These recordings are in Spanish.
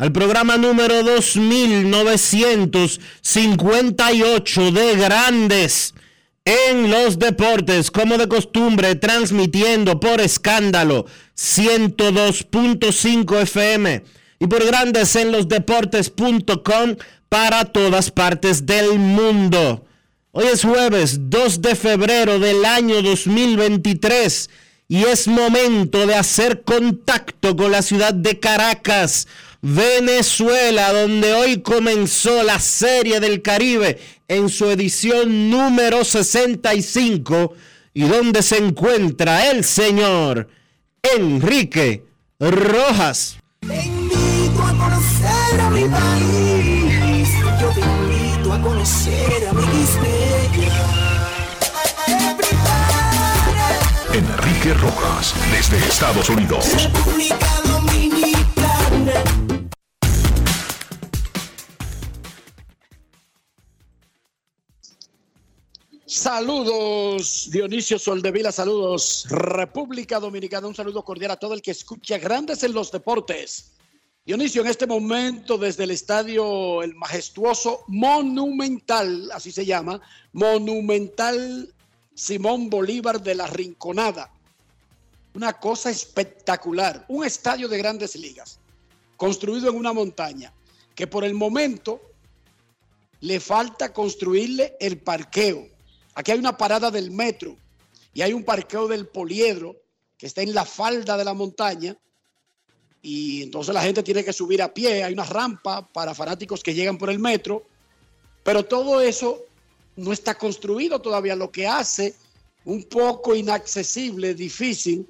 al programa número 2958 de Grandes en los Deportes, como de costumbre, transmitiendo por escándalo 102.5 FM y por Grandes en los Deportes.com para todas partes del mundo. Hoy es jueves 2 de febrero del año 2023 y es momento de hacer contacto con la ciudad de Caracas, Venezuela, donde hoy comenzó la Serie del Caribe en su edición número 65 y donde se encuentra el señor Enrique Rojas. Te invito a conocer a mi país. Yo te invito a conocer a mi Enrique Rojas, desde Estados Unidos. República Saludos, Dionisio Soldevila, saludos, República Dominicana, un saludo cordial a todo el que escucha Grandes en los Deportes. Dionisio, en este momento desde el estadio, el majestuoso Monumental, así se llama, Monumental Simón Bolívar de la Rinconada. Una cosa espectacular, un estadio de grandes ligas, construido en una montaña, que por el momento le falta construirle el parqueo. Aquí hay una parada del metro y hay un parqueo del poliedro que está en la falda de la montaña y entonces la gente tiene que subir a pie, hay una rampa para fanáticos que llegan por el metro, pero todo eso no está construido todavía, lo que hace un poco inaccesible, difícil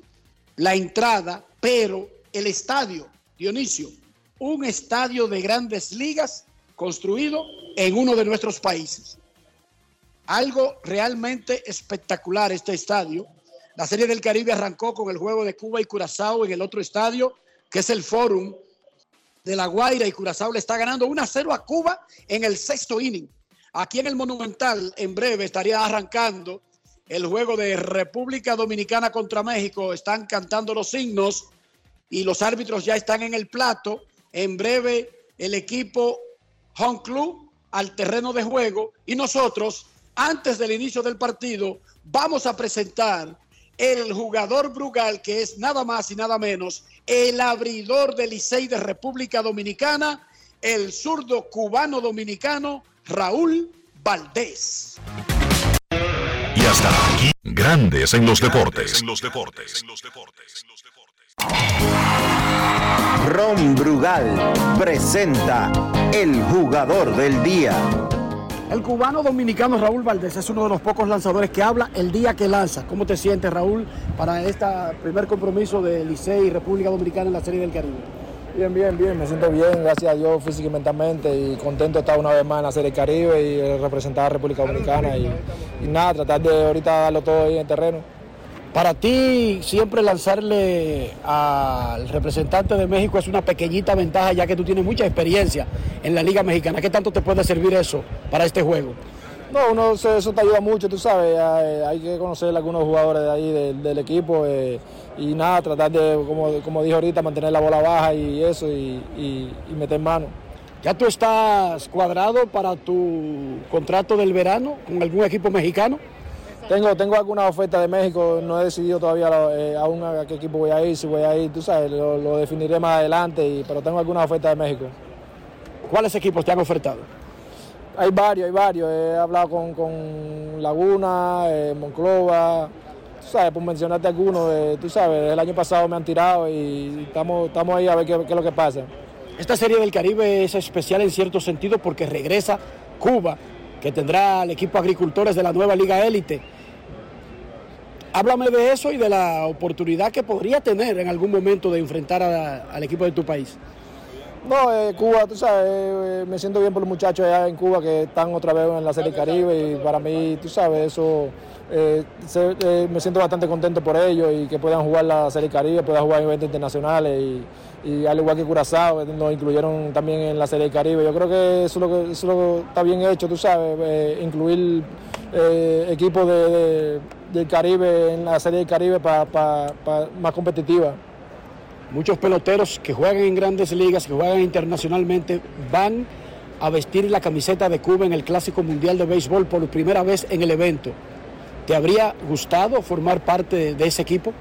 la entrada, pero el estadio, Dionisio, un estadio de grandes ligas construido en uno de nuestros países. Algo realmente espectacular este estadio. La Serie del Caribe arrancó con el juego de Cuba y Curazao en el otro estadio, que es el Fórum de La Guaira, y Curazao le está ganando 1 a 0 a Cuba en el sexto inning. Aquí en el Monumental, en breve, estaría arrancando el juego de República Dominicana contra México. Están cantando los signos y los árbitros ya están en el plato. En breve, el equipo Home Club al terreno de juego y nosotros, antes del inicio del partido, vamos a presentar el jugador Brugal, que es nada más y nada menos el abridor del Licey de República Dominicana, el zurdo cubano dominicano Raúl Valdés. Y hasta aquí, Grandes en los Deportes. En los Deportes. Ron Brugal presenta el jugador del día. El cubano dominicano Raúl Valdés es uno de los pocos lanzadores que habla el día que lanza. ¿Cómo te sientes, Raúl, para este primer compromiso de Licey y República Dominicana en la Serie del Caribe? Bien, bien, bien, me siento bien, gracias a Dios física y mentalmente y contento de estar una vez más en la Serie Caribe y representar a República Dominicana y, y nada, tratar de ahorita darlo todo ahí en el terreno. Para ti, siempre lanzarle al representante de México es una pequeñita ventaja, ya que tú tienes mucha experiencia en la Liga Mexicana. ¿Qué tanto te puede servir eso para este juego? No, uno, eso, te ayuda mucho, tú sabes, hay, hay que conocer a algunos jugadores de ahí del, del equipo eh, y nada, tratar de, como, como dije ahorita, mantener la bola baja y eso y, y- y meter mano. ¿Ya tú estás cuadrado para tu contrato del verano con algún equipo mexicano? Tengo, tengo algunas ofertas de México, no he decidido todavía eh, aún a qué equipo voy a ir, si voy a ir, tú sabes, lo, lo definiré más adelante, y- pero tengo algunas ofertas de México. ¿Cuáles equipos te han ofertado? Hay varios, hay varios. He hablado con, con Laguna, eh, Monclova, tú sabes, por mencionarte algunos. eh, tú sabes, el año pasado me han tirado y estamos, estamos ahí a ver qué, qué es lo que pasa. Esta serie del Caribe es especial en cierto sentido porque regresa Cuba, que tendrá al equipo agricultores de la nueva Liga Élite. Háblame de eso y de la oportunidad que podría tener en algún momento de enfrentar al equipo de tu país. No, eh, Cuba, tú sabes, eh, me siento bien por los muchachos allá en Cuba que están otra vez en la Serie Caribe y para mí, tú sabes, eso, eh, eh, me siento bastante contento por ellos y que puedan jugar la Serie Caribe, puedan jugar en eventos internacionales y, y al igual que Curazao, eh, nos incluyeron también en la Serie Caribe. Yo creo que eso, es lo que, está bien hecho, tú sabes, eh, incluir eh, equipos de- del Caribe en la Serie del Caribe para más competitiva. Muchos peloteros que juegan en grandes ligas, que juegan internacionalmente, van a vestir la camiseta de Cuba en el Clásico Mundial de Béisbol por primera vez en el evento. ¿Te habría gustado formar parte de ese equipo?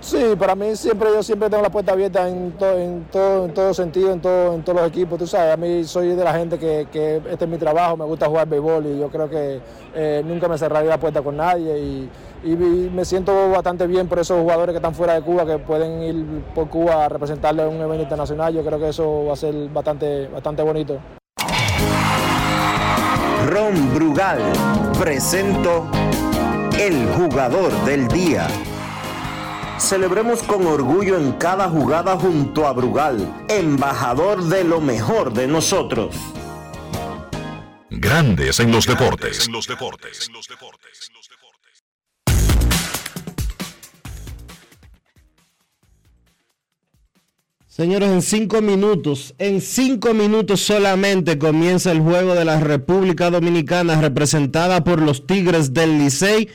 Sí, para mí siempre yo siempre tengo la puerta abierta en todo, en todo, en todo sentido, en, todo, en todos los equipos. Tú sabes, a mí soy de la gente que, este es mi trabajo, me gusta jugar béisbol y yo creo que eh, nunca me cerraría la puerta con nadie y me siento bastante bien por esos jugadores que están fuera de Cuba, que pueden ir por Cuba a representarle en un evento internacional. Yo creo que eso va a ser bastante, bastante bonito. Ron Brugal presento el jugador del día. Celebremos con orgullo en cada jugada junto a Brugal, embajador de lo mejor de nosotros. Grandes en los deportes. En los deportes. Señores, en cinco minutos, en cinco minutos solamente comienza el juego de la República Dominicana representada por los Tigres del Licey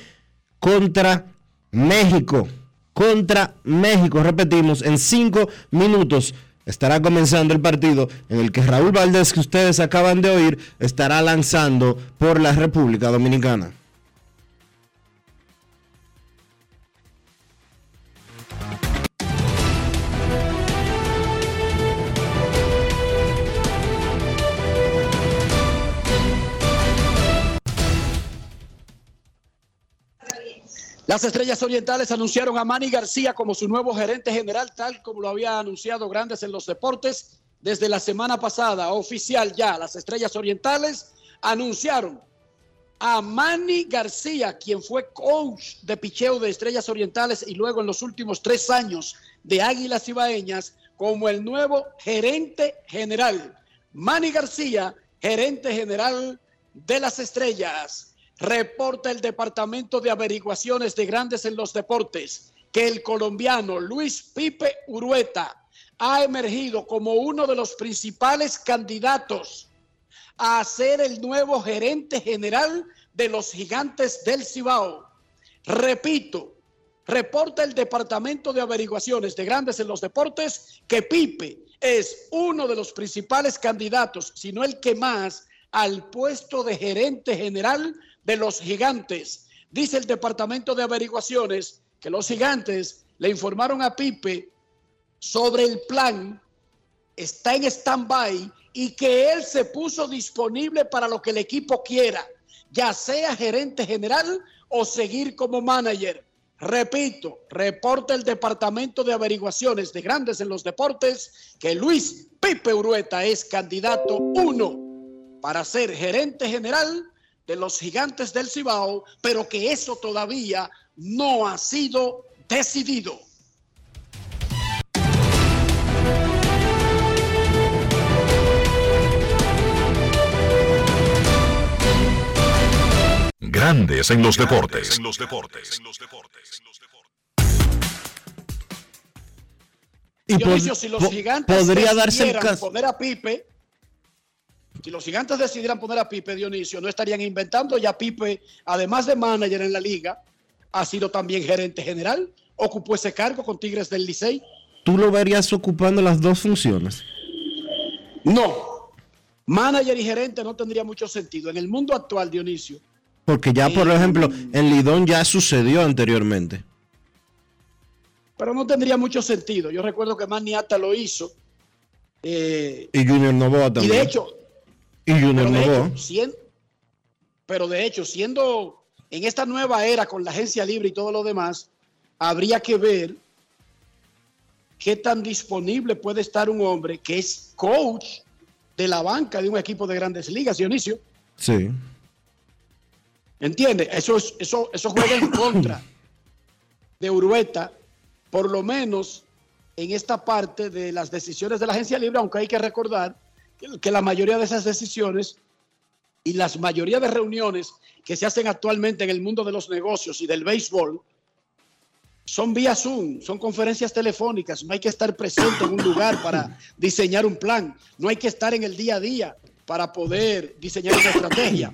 contra México. Contra México, repetimos, en cinco minutos estará comenzando el partido en el que Raúl Valdés, que ustedes acaban de oír, estará lanzando por la República Dominicana. Las Estrellas Orientales anunciaron a Manny García como su nuevo gerente general, tal como lo había anunciado Grandes en los Deportes desde la semana pasada. Oficial ya, las Estrellas Orientales anunciaron a Manny García, quien fue coach de picheo de Estrellas Orientales y luego en los últimos tres años de Águilas Ibaeñas, como el nuevo gerente general. Manny García, gerente general de las Estrellas. Reporta el Departamento de Averiguaciones de Grandes en los Deportes que el colombiano Luis Pipe Urueta ha emergido como uno de los principales candidatos a ser el nuevo gerente general de los gigantes del Cibao. Repito, reporta el Departamento de Averiguaciones de Grandes en los Deportes que Pipe es uno de los principales candidatos, si no el que más, al puesto de gerente general de los gigantes. Dice el Departamento de Averiguaciones que los gigantes le informaron a Pipe sobre el plan, está en stand-by y que él se puso disponible para lo que el equipo quiera, ya sea gerente general o seguir como manager. Repito, reporta el Departamento de Averiguaciones de Grandes en los Deportes que Luis Pipe Urueta es candidato uno para ser gerente general de los gigantes del Cibao, pero que eso todavía no ha sido decidido. Grandes en los deportes. En los deportes. Y Dionisio, pues, si los gigantes podría darse el caso. poner a Pipe, si los gigantes decidieran poner a Pipe, Dionisio, no estarían inventando ya Pipe, además de manager en la liga, ha sido también gerente general, ocupó ese cargo con Tigres del Licey. ¿Tú lo verías ocupando las dos funciones? No, manager y gerente no tendría mucho sentido. En el mundo actual, Dionisio, Porque ya, por ejemplo, en Lidón ya sucedió anteriormente. pero no tendría mucho sentido. Yo recuerdo que Maniata lo hizo. eh, Y Junior Novoa y también. de hecho, y Junior Novoa. hecho, sien- pero de hecho, siendo en esta nueva era con la agencia libre y todo lo demás, habría que ver qué tan disponible puede estar un hombre que es coach de la banca de un equipo de grandes ligas, Dionisio. Sí. ¿Entiende? Eso, es- eso, eso juega en contra de Urueta, por lo menos en esta parte de las decisiones de la agencia libre, aunque hay que recordar que, la mayoría de esas decisiones y las mayoría de reuniones que se hacen actualmente en el mundo de los negocios y del béisbol son vía Zoom, son conferencias telefónicas, no hay que estar presente en un lugar para diseñar un plan, no hay que estar en el día a día para poder diseñar una estrategia.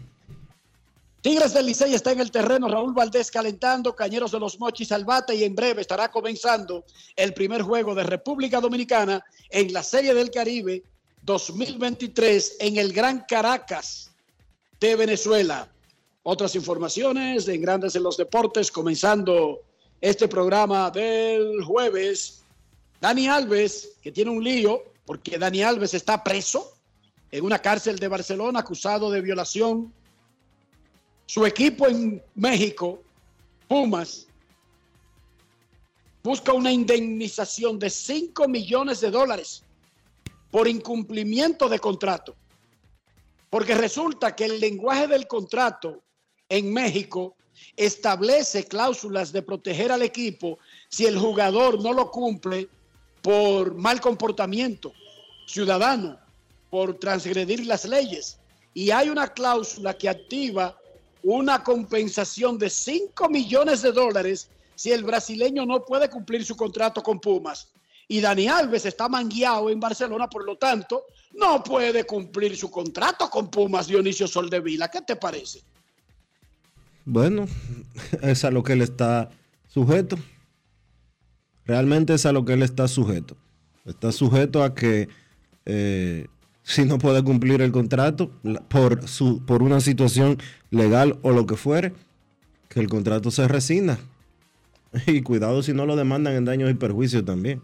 Tigres del Licey está en el terreno, Raúl Valdés calentando, Cañeros de los Mochis al bate y en breve estará comenzando el primer juego de República Dominicana en la Serie del Caribe 2023 en el Gran Caracas de Venezuela. Otras informaciones en Grandes en los Deportes, comenzando este programa del jueves. Dani Alves, que tiene un lío, porque Dani Alves está preso en una cárcel de Barcelona acusado de violación su equipo en México, Pumas, busca una indemnización de 5 millones de dólares por incumplimiento de contrato. Porque resulta que el lenguaje del contrato en México establece cláusulas de proteger al equipo si el jugador no lo cumple por mal comportamiento ciudadano, por transgredir las leyes. Y hay una cláusula que activa una compensación de 5 millones de dólares si el brasileño no puede cumplir su contrato con Pumas. Y Dani Alves está mangueado en Barcelona, por lo tanto, no puede cumplir su contrato con Pumas, Dionisio Soldevila. ¿Qué te parece? Bueno, es a lo que él está sujeto. Realmente es a lo que él está sujeto. Está sujeto a que eh, si no puede cumplir el contrato por, su, por una situación legal o lo que fuere, que el contrato se rescinda. Y cuidado si no lo demandan en daños y perjuicios también.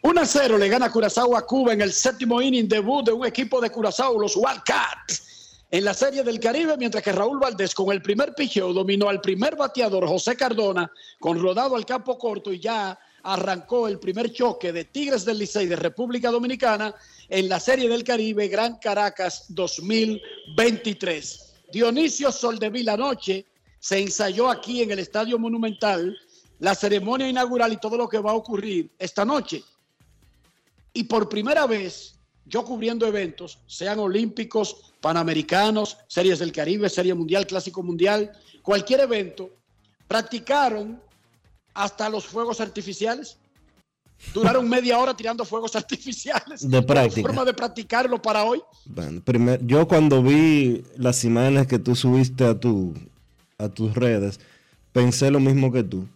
1 a 0 le gana Curazao a Cuba en el séptimo inning debut de un equipo de Curazao, los Wildcats, en la Serie del Caribe, mientras que Raúl Valdés con el primer picheo dominó al primer bateador José Cardona con rodado al campo corto y ya arrancó el primer choque de Tigres del Licey de República Dominicana en la Serie del Caribe Gran Caracas 2023. Dionisio Soldevila anoche se ensayó aquí en el Estadio Monumental la ceremonia inaugural y todo lo que va a ocurrir esta noche. Y por primera vez, yo cubriendo eventos, sean olímpicos, panamericanos, series del Caribe, serie mundial, clásico mundial, cualquier evento, practicaron hasta los fuegos artificiales. Duraron media hora tirando fuegos artificiales. De práctica. forma de practicarlo para hoy. Bueno, primer- yo cuando vi las imágenes que tú subiste a, tu, a tus redes, pensé lo mismo que tú.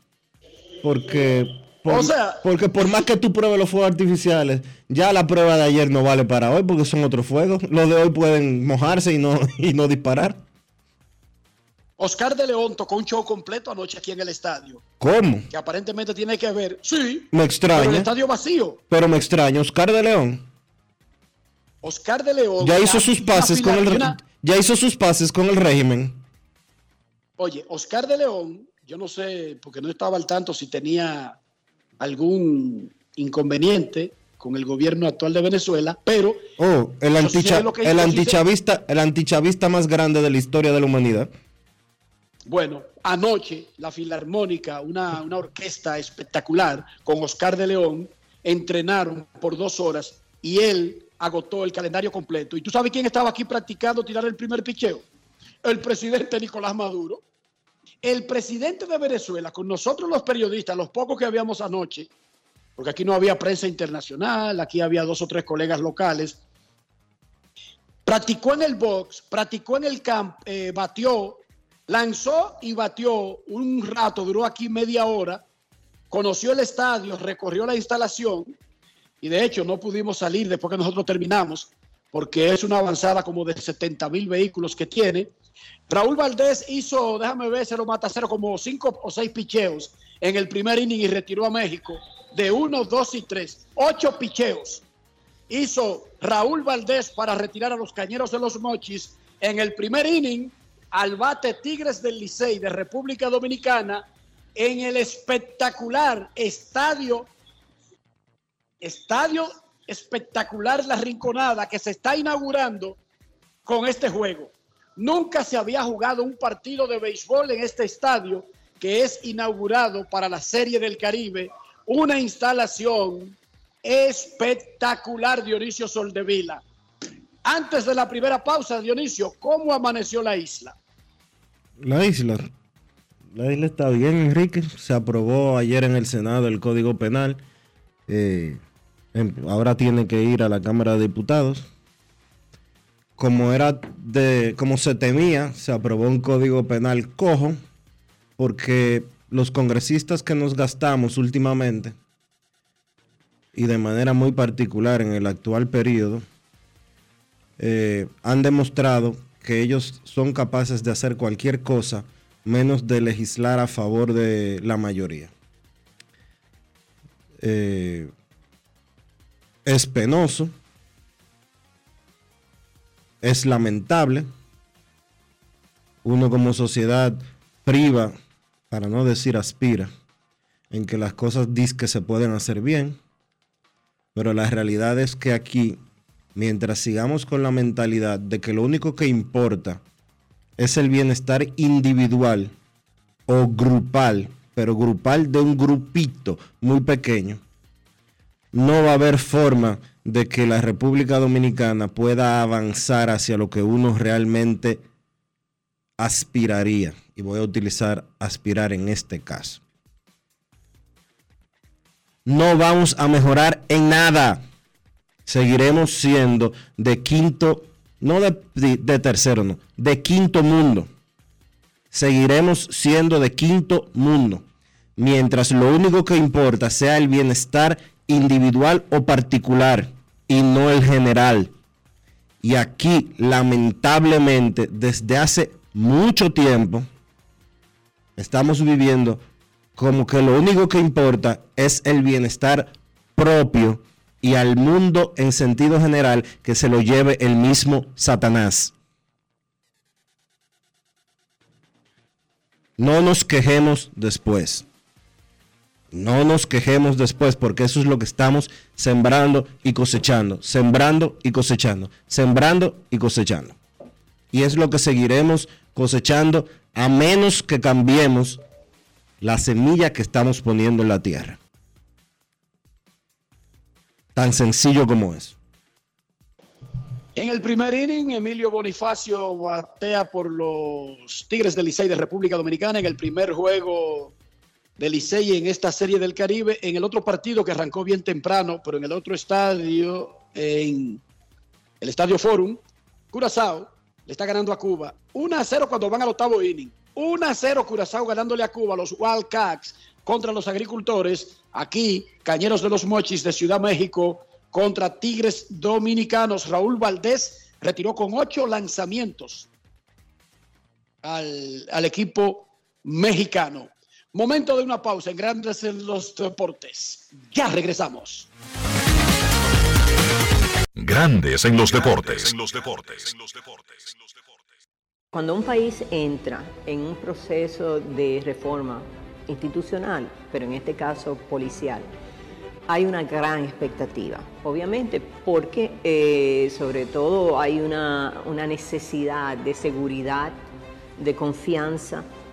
Porque por, O sea- porque por más que tú pruebes los fuegos artificiales, ya la prueba de ayer no vale para hoy porque son otros fuegos. Los de hoy pueden mojarse y no, y no disparar. Oscar de León tocó un show completo anoche aquí en el estadio, ¿Cómo? que aparentemente tiene que ver, sí, Me pero el extraña. estadio vacío. Pero me extraña. Oscar de León Oscar de León. ya hizo sus pases con el una- ya hizo sus pases con el régimen. Oye, Oscar de León, yo no sé, porque no estaba al tanto si tenía algún inconveniente con el gobierno actual de Venezuela, pero Oh, el, anticha- el antichavista, el antichavista más grande de la historia de la humanidad. bueno, anoche la Filarmónica, una, una orquesta espectacular con Oscar de León, entrenaron por dos horas y él agotó el calendario completo. ¿Y tú sabes quién estaba aquí practicando tirar el primer picheo? el presidente Nicolás Maduro. El presidente de Venezuela, con nosotros los periodistas, los pocos que habíamos anoche, porque aquí no había prensa internacional, aquí había dos o tres colegas locales, practicó en el box, practicó en el camp, eh, batió, lanzó y batió un rato, duró aquí media hora, conoció el estadio, recorrió la instalación y de hecho no pudimos salir después que nosotros terminamos porque es una avanzada como de 70 mil vehículos que tiene. Raúl Valdés hizo, déjame ver, se lo mata cero, como cinco o seis picheos en el primer inning y retiró a México de uno, dos y tres. Ocho picheos hizo Raúl Valdés para retirar a los cañeros de los mochis en el primer inning al bate Tigres del Licey de República Dominicana en el espectacular estadio, estadio espectacular La Rinconada que se está inaugurando con este juego. Nunca se había jugado un partido de béisbol en este estadio que es inaugurado para la Serie del Caribe, una instalación espectacular, Dionisio Soldevila. Antes de la primera pausa, Dionisio, ¿cómo amaneció la isla? La isla. La isla está bien, Enrique. Se aprobó ayer en el Senado el Código Penal. Eh, ahora tiene que ir a la Cámara de Diputados. Como era de, como se temía, se aprobó un Código Penal cojo, porque los congresistas que nos gastamos últimamente y de manera muy particular en el actual periodo, eh, han demostrado que ellos son capaces de hacer cualquier cosa menos de legislar a favor de la mayoría. Eh, es penoso, es lamentable. Uno como sociedad priva, para no decir aspira, en que las cosas que se pueden hacer bien pero la realidad es que aquí, mientras sigamos con la mentalidad de que lo único que importa es el bienestar individual o grupal, pero grupal de un grupito muy pequeño, no va a haber forma de que la República Dominicana pueda avanzar hacia lo que uno realmente aspiraría. Y voy a utilizar aspirar en este caso no vamos a mejorar en nada. Seguiremos siendo de quinto, no de, tercero, no, de quinto mundo. Seguiremos siendo de quinto mundo. Mientras lo único que importa sea el bienestar individual o particular y no el general. Y aquí, lamentablemente, desde hace mucho tiempo, estamos viviendo como que lo único que importa es el bienestar propio y al mundo en sentido general que se lo lleve el mismo Satanás. No nos quejemos después. No nos quejemos después porque eso es lo que estamos sembrando y cosechando, sembrando y cosechando, sembrando y cosechando. Y es lo que seguiremos cosechando a menos que cambiemos la semilla que estamos poniendo en la tierra. Tan sencillo como es. En el primer inning, Emilio Bonifacio batea por los Tigres del Licey de República Dominicana en el primer juego del Licey en esta serie del Caribe. En el otro partido que arrancó bien temprano, pero en el otro estadio, en el Estadio Forum, Curazao le está ganando a Cuba 1 a 0 cuando van al octavo inning. 1 a 0 Curazao ganándole a Cuba, los Wildcats contra los agricultores. Aquí, Cañeros de los Mochis de Ciudad México contra Tigres Dominicanos. Raúl Valdés retiró con ocho lanzamientos al, al equipo mexicano. Momento de una pausa en Grandes en los Deportes. Ya regresamos. Grandes en los deportes. En los deportes. Cuando un país entra en un proceso de reforma institucional, pero en este caso policial, hay una gran expectativa, obviamente, porque eh, sobre todo hay una, necesidad de seguridad, de confianza,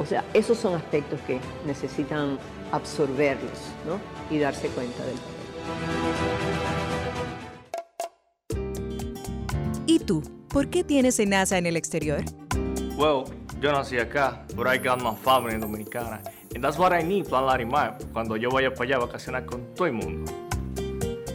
O sea, esos son aspectos que necesitan absorberlos y darse cuenta del ¿Y tú? ¿Por qué tienes NASA en el exterior? Well, yo nací acá, but I got my family dominicana. And that's what I need, Plan Larimar, cuando yo vaya para allá a vacacionar con todo el mundo.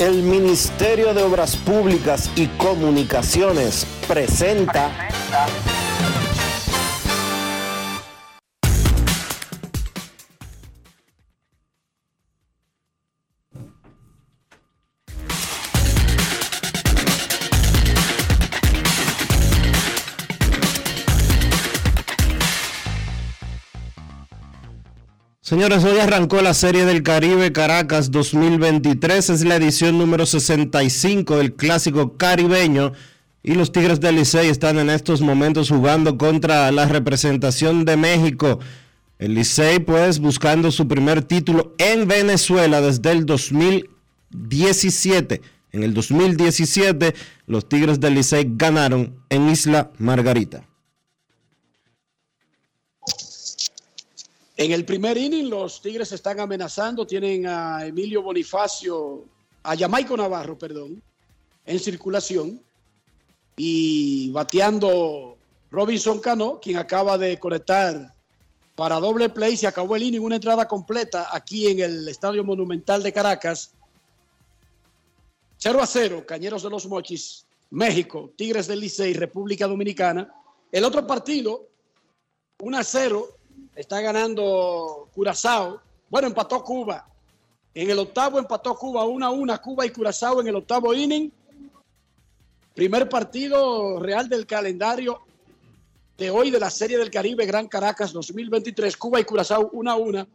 El Ministerio de Obras Públicas y Comunicaciones presenta. Señores, hoy arrancó la Serie del Caribe Caracas 2023. Es la edición número 65 del Clásico Caribeño. Y los Tigres del Licey están en estos momentos jugando contra la representación de México. El Licey, pues, buscando su primer título en Venezuela desde el 2017. En el 2017, los Tigres del Licey ganaron en Isla Margarita. En el primer inning, los Tigres están amenazando. Tienen a Emilio Bonifacio, a Jamaico Navarro, perdón, en circulación. Y bateando Robinson Cano, quien acaba de conectar para doble play. Se acabó el inning, una entrada completa aquí en el Estadio Monumental de Caracas. 0 a 0, Cañeros de los Mochis, México, Tigres del Licey, República Dominicana. El otro partido, 1 a 0, Está ganando Curazao. Bueno, empató Cuba. En el octavo empató Cuba 1 a 1. Cuba y Curazao en el octavo inning. Primer partido real del calendario de hoy de la Serie del Caribe Gran Caracas 2023. Cuba y Curazao 1 a 1.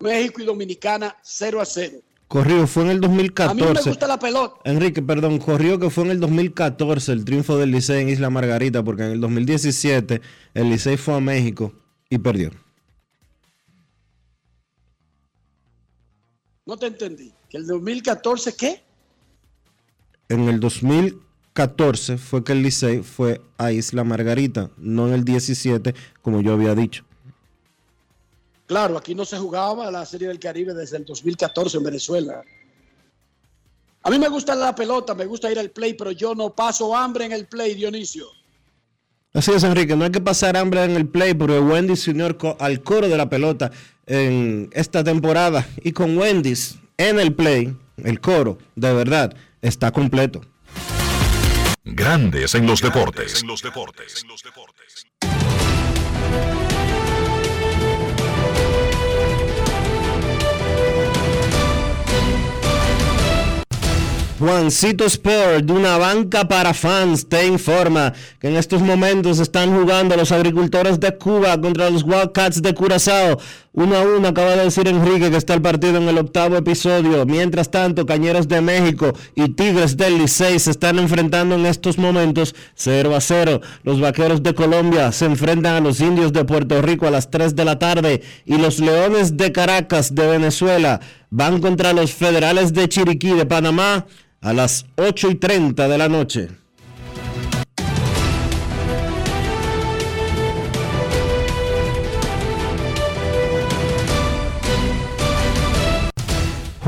México y Dominicana 0 a 0. Corrió, fue en el 2014. A mí me gusta la pelota. Enrique, perdón, corrió que fue en el 2014 el triunfo del Licey en Isla Margarita, porque en el 2017 el Licey fue a México y perdió. No te entendí. ¿Que el 2014 qué? En el 2014 fue que el Licey fue a Isla Margarita, no en el 17, como yo había dicho. Claro, aquí no se jugaba la Serie del Caribe desde el 2014 en Venezuela. A mí me gusta la pelota, me gusta ir al play, pero yo no paso hambre en el play, Dionisio. Así es, Enrique, no hay que pasar hambre en el play, porque Wendy se unió al coro de la pelota en esta temporada. Y con Wendy's en el play, el coro, de verdad, está completo. Grandes en los deportes. En los deportes. Juancito Sport, de una banca para fans, te informa que en estos momentos están jugando los agricultores de Cuba contra los Wildcats de Curazao 1 a 1 acaba de decir Enrique que está el partido en el octavo episodio. Mientras tanto, Cañeros de México y Tigres del Licey se están enfrentando en estos momentos 0 a 0. Los Vaqueros de Colombia se enfrentan a los Indios de Puerto Rico a las 3 de la tarde y los Leones de Caracas de Venezuela van contra los Federales de Chiriquí de Panamá a las 8 y 30 de la noche.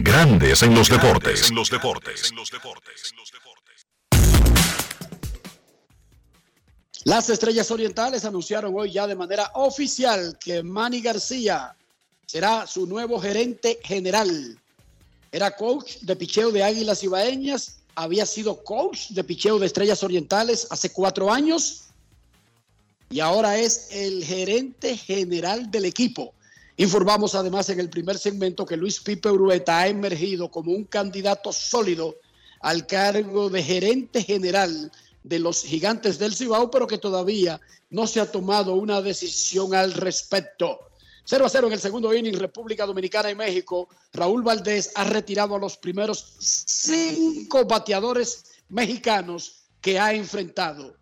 Grandes en los deportes. los deportes. Las Estrellas Orientales anunciaron hoy ya de manera oficial que Manny García será su nuevo gerente general. Era coach de picheo de Águilas Ibaeñas, había sido coach de picheo de Estrellas Orientales hace cuatro años y ahora es el gerente general del equipo. Informamos además en el primer segmento que Luis Pipe Urueta ha emergido como un candidato sólido al cargo de gerente general de los gigantes del Cibao, pero que todavía no se ha tomado una decisión al respecto. 0 a 0 en el segundo inning, República Dominicana y México. Raúl Valdés ha retirado a los primeros cinco bateadores mexicanos que ha enfrentado.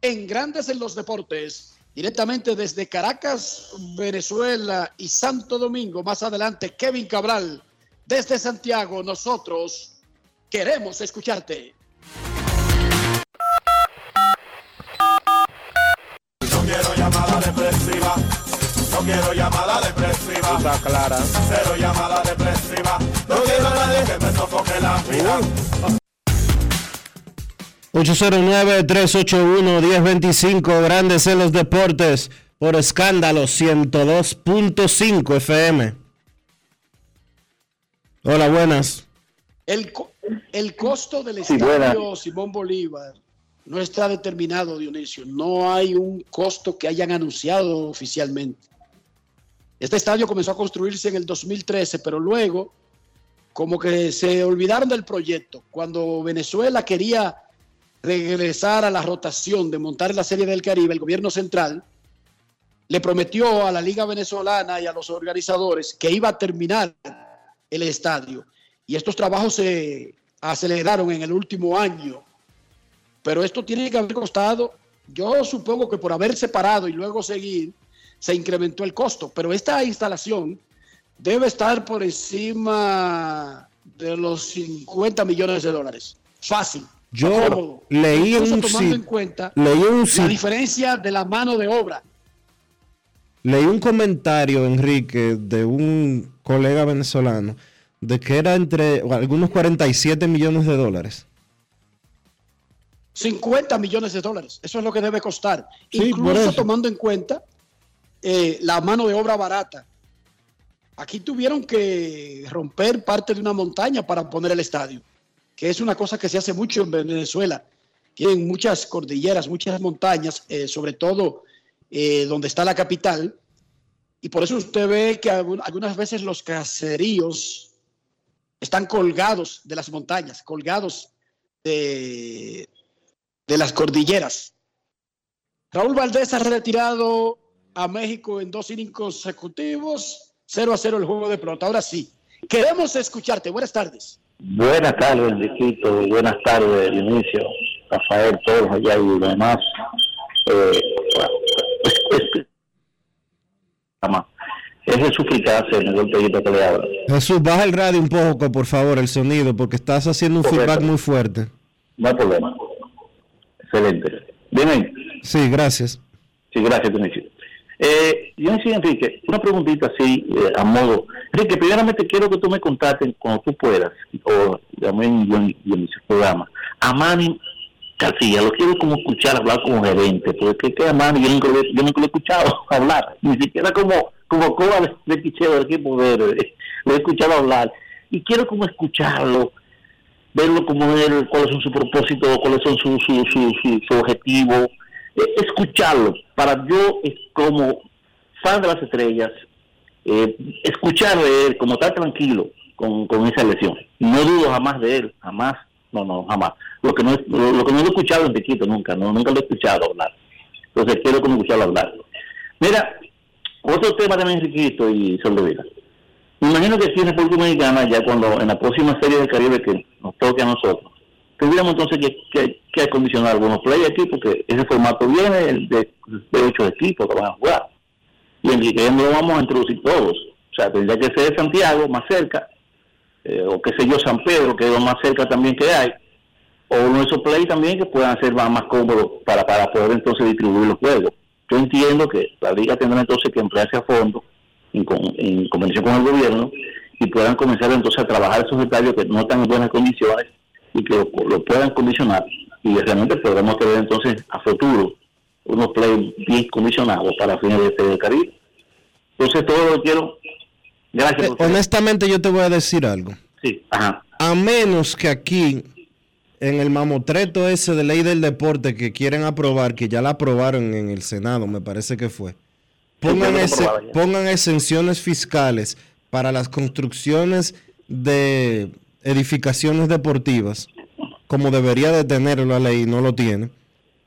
En Grandes en los Deportes, Directamente desde Caracas, Venezuela y Santo Domingo, más adelante, Kevin Cabral. Desde Santiago, nosotros queremos escucharte. No quiero llamada depresiva. No quiero llamada depresiva. Está clara. Cero llamada depresiva. No quiero a nadie que me sofoque la vida. 809-381-1025, Grandes en los Deportes, por escándalo 102.5 FM. Hola, buenas. El, el costo del estadio Simón Bolívar no está determinado, Dionisio. No hay un costo que hayan anunciado oficialmente. Este estadio comenzó a construirse en el 2013, pero luego como que se olvidaron del proyecto. Cuando Venezuela quería regresar a la rotación de montar la Serie del Caribe, el gobierno central le prometió a la Liga Venezolana y a los organizadores que iba a terminar el estadio. Y estos trabajos se aceleraron en el último año. Pero esto tiene que haber costado, yo supongo que por haber separado y luego seguir, se incrementó el costo. Pero esta instalación debe estar por encima de los 50 millones de dólares. Fácil. Yo leí un, tomando en cuenta leí un la diferencia de la mano de obra. Leí un comentario, Enrique, de un colega venezolano, de que era entre algunos 47 millones de dólares. 50 millones de dólares, eso es lo que debe costar. Incluso tomando en cuenta eh, la mano de obra barata. Aquí tuvieron que romper parte de una montaña para poner el estadio que es una cosa que se hace mucho en Venezuela. Tienen muchas cordilleras, muchas montañas, eh, sobre todo eh, donde está la capital. Y por eso usted ve que algunas veces los caseríos están colgados de las montañas, colgados de, de las cordilleras. Raúl Valdés ha retirado a México en dos innings consecutivos, 0 a 0 el juego de pelota. Ahora sí, queremos escucharte. Buenas tardes. Buenas tardes, Enriquito. Buenas tardes, inicio Rafael, todos allá y demás. Eh, es Jesús el golpeito que le habla. Jesús, baja el radio un poco, por favor, el sonido, porque estás haciendo un feedback muy fuerte. No hay problema. Excelente. Bien. Sí, gracias. Sí, gracias, Dionisio. Eh, yo decía, Enrique, una preguntita así, eh, a modo. Enrique, primeramente quiero que tú me contactes cuando tú puedas, o también yo en, mi programa, a Manny García. Lo quiero como escuchar hablar como gerente, porque que a Manny yo nunca, yo nunca lo he escuchado hablar, ni siquiera como, como Coba de, de picheo del equipo verde, lo he escuchado hablar y quiero como escucharlo, verlo como él, cuáles son sus propósitos, cuáles son sus su, su, su, su objetivos, eh, escucharlo para yo eh, como fan de las estrellas, eh, escuchar él, como estar tranquilo con, con esa elección. No dudo jamás de él, jamás, no, no, jamás. Lo que no, lo, lo que no he escuchado en Piquito nunca, no, nunca lo he escuchado hablar. Entonces quiero como escucharlo hablar. Mira, otro tema también Riquito y Soldevila. Me imagino que aquí en República Dominicana, ya cuando en la próxima serie del Caribe que nos toque a nosotros, tendríamos entonces que, que, que acondicionar algunos play aquí, porque ese formato viene de, de ocho equipos que van a jugar. Y en que no lo vamos a introducir todos. O sea, tendría que ser Santiago, más cerca, eh, o qué sé yo, San Pedro, que es lo más cerca también que hay, o uno de esos play también que puedan ser más, más cómodos para, para poder entonces distribuir los juegos. Yo entiendo que la liga tendrá entonces que emplearse a fondo en, con- en convención con el gobierno y puedan comenzar entonces a trabajar esos detalles que no están en buenas condiciones y que lo puedan condicionar y realmente podremos tener entonces a futuro unos play bien condicionados para fines de este Caribe. Entonces todo lo que quiero. Gracias. por- Honestamente yo te voy a decir algo. Sí, ajá. A menos que aquí, en el mamotreto ese de ley del deporte que quieren aprobar, que ya la aprobaron en el Senado, me parece que fue, ese- pongan exenciones fiscales para las construcciones de edificaciones deportivas, como debería de tenerlo la ley, y no lo tiene.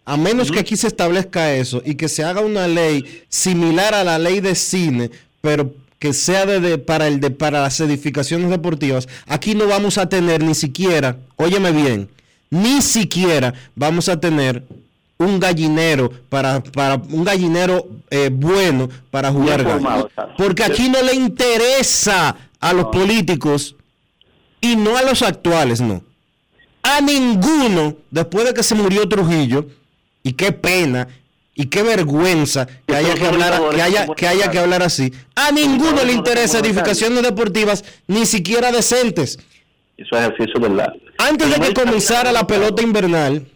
A menos que aquí se establezca eso y que se haga una ley similar a la ley de cine, pero que sea de, de- para, el de, para las edificaciones deportivas, aquí no vamos a tener ni siquiera, óyeme bien, ni siquiera vamos a tener un gallinero para, para un gallinero eh, bueno para jugar formado. Porque aquí no le interesa a los políticos y no a los actuales, no. A ninguno, después de que se murió Trujillo, y qué pena, y qué vergüenza que haya que hablar, que haya, que haya que hablar así. A ninguno le interesa edificaciones deportivas, ni siquiera decentes. Eso es así, eso es verdad. Antes de que comenzara la pelota invernal,